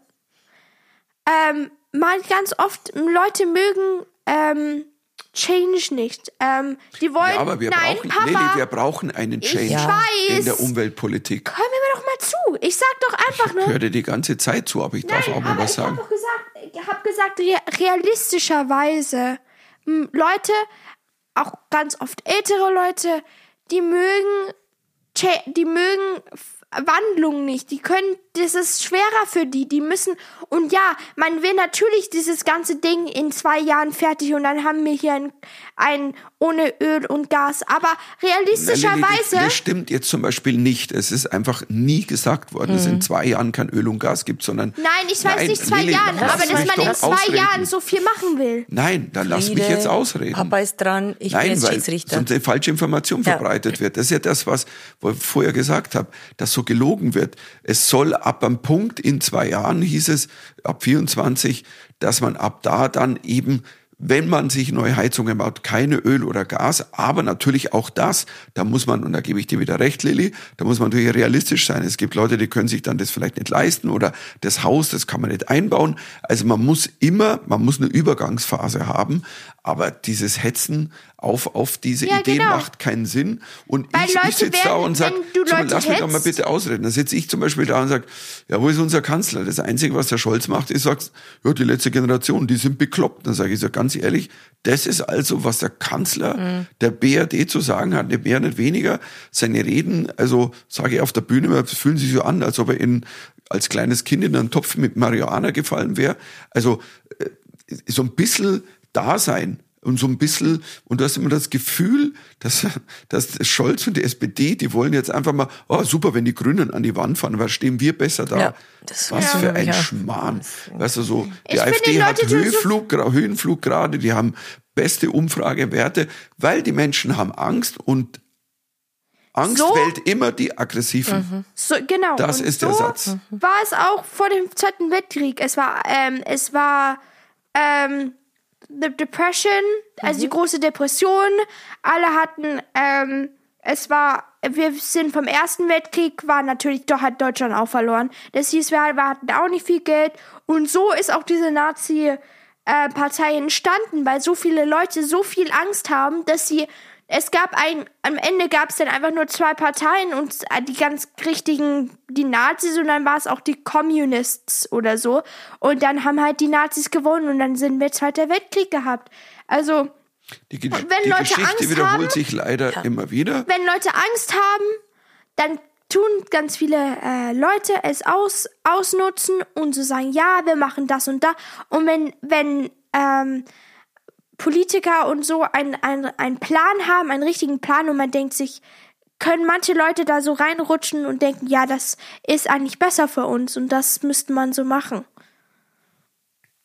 ähm, man ganz oft, Leute mögen ähm, Change nicht. Ähm, die wollen, ja, aber wir nein, brauchen, Papa, Lilly, wir brauchen einen Change weiß. in der Umweltpolitik. hör mir doch mal zu. Ich sag doch einfach nur, Ich höre dir die ganze Zeit zu, aber ich darf Nein, auch mal was ich sagen. doch gesagt, ich habe gesagt, rea- realistischerweise. m, Leute, auch ganz oft ältere Leute, die mögen, die mögen Wandlung nicht. Die können, das ist schwerer für die. Die müssen, und ja, man will natürlich dieses ganze Ding in zwei Jahren fertig und dann haben wir hier ein, ein ohne Öl und Gas. Aber Nein, realistischerweise. das stimmt jetzt zum Beispiel nicht. Es ist einfach nie gesagt worden, dass in zwei Jahren kein Öl und Gas gibt, sondern. Nein, ich weiß Nein, nicht zwei Lilly, Jahren, aber dass mich man in zwei ausreden. Jahren so viel machen will. Nein, dann lass mich Friede, jetzt ausreden. Papa ist dran, ich bin Nein, jetzt weil Schiedsrichter. sonst eine falsche Information Ja. verbreitet wird. Das ist ja das, was wo ich vorher gesagt habe, dass so gelogen wird. Es soll ab einem Punkt in zwei Jahren, hieß es, ab 24, dass man ab da dann eben wenn man sich neue Heizungen baut, keine Öl oder Gas, aber natürlich auch das, da muss man, und da gebe ich dir wieder recht, Lilly, da muss man natürlich realistisch sein. Es gibt Leute, die können sich dann das vielleicht nicht leisten oder das Haus, das kann man nicht einbauen. Also man muss immer, man muss eine Übergangsphase haben, aber dieses Hetzen auf, auf diese Ja, Ideen genau. macht keinen Sinn. Und Weil ich, Leute ich sitze da und sage, lass mich doch mal bitte ausreden. Da sitze ich zum Beispiel da und sage, ja, wo ist unser Kanzler? Das Einzige, was der Scholz macht, ist, sagt, ja, die letzte Generation, die sind bekloppt. Dann sage ich so ganz ehrlich, das ist also, was der Kanzler Mhm. der BRD zu sagen hat, nicht mehr, nicht weniger. Seine Reden, also sage ich auf der Bühne, immer, fühlen sich so an, als ob er in, als kleines Kind in einen Topf mit Marihuana gefallen wäre. Also äh, so ein bisschen Dasein und so ein bisschen, und du hast immer das Gefühl, dass, dass Scholz und die SPD, die wollen jetzt einfach mal, oh super, wenn die Grünen an die Wand fahren, was stehen wir besser da? Ja, das was für ein Schmarrn. Weißt du so, die Ich AfD die hat so- Höhenflug, gra- Höhenflug gerade, die haben beste Umfragewerte, weil die Menschen haben Angst und Angst So- wählt immer die Aggressiven. So, genau. Das Und ist so der Satz. War es auch vor dem Zweiten Weltkrieg. Es war, ähm, es war, ähm, the Depression, also die große Depression. Alle hatten, ähm, es war, wir sind vom Ersten Weltkrieg, war natürlich, doch hat Deutschland auch verloren. Das hieß, wir wir hatten auch nicht viel Geld. Und so ist auch diese Nazi, äh, Partei entstanden, weil so viele Leute so viel Angst haben, dass sie es gab ein, am Ende gab es dann einfach nur zwei Parteien und äh, die ganz richtigen, die Nazis und dann war es auch die Communists oder so. Und dann haben halt die Nazis gewonnen und dann sind wir Zweiter Weltkrieg gehabt. Also, Die, Ge wenn die Leute Geschichte Angst wiederholt haben- sich leider immer wieder. wenn Leute Angst haben, dann tun ganz viele äh, Leute es aus, ausnutzen und so sagen, ja, wir machen das und da. Und wenn, wenn, ähm, Politiker und so einen, einen, einen Plan haben, einen richtigen Plan und man denkt sich, können manche Leute da so reinrutschen und denken, ja, das ist eigentlich besser für uns und das müsste man so machen.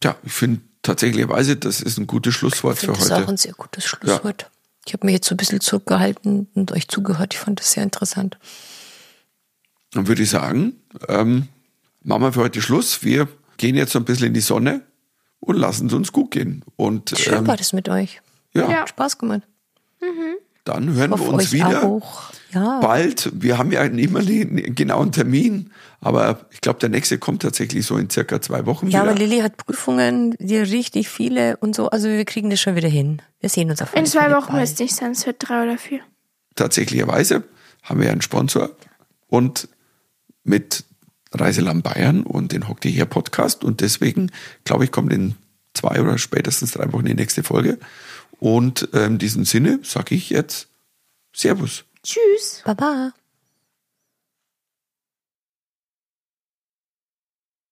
Ja, ich finde tatsächlicherweise, das ist ein gutes Schlusswort Ich für finde das heute. auch ein sehr gutes Schlusswort. Ich habe mir jetzt so ein bisschen zurückgehalten und euch zugehört. Ich fand das sehr interessant. Dann würde ich sagen, ähm, machen wir für heute Schluss. Wir gehen jetzt so ein bisschen in die Sonne und lassen es uns gut gehen. Und Schön ähm, war das mit euch. ja, Ja. Hat Spaß gemacht. dann hören wir uns wieder. auch. Ja. Bald. Wir haben ja nicht mehr einen genauen Termin, aber ich glaube, der nächste kommt tatsächlich so in circa zwei Wochen Ja, wieder. aber Lilly hat Prüfungen, die richtig viele und so. Also wir kriegen das schon wieder hin. Wir sehen uns auf In alle zwei Fälle Wochen bald. wird es nicht sein, es wird drei oder vier. Tatsächlicherweise haben wir einen Sponsor und mit Reiseland Bayern und den Hock dir her Podcast und deswegen glaube ich kommt in zwei oder spätestens drei Wochen die nächste Folge und ähm, in diesem Sinne sage ich jetzt Servus. Tschüss. Baba.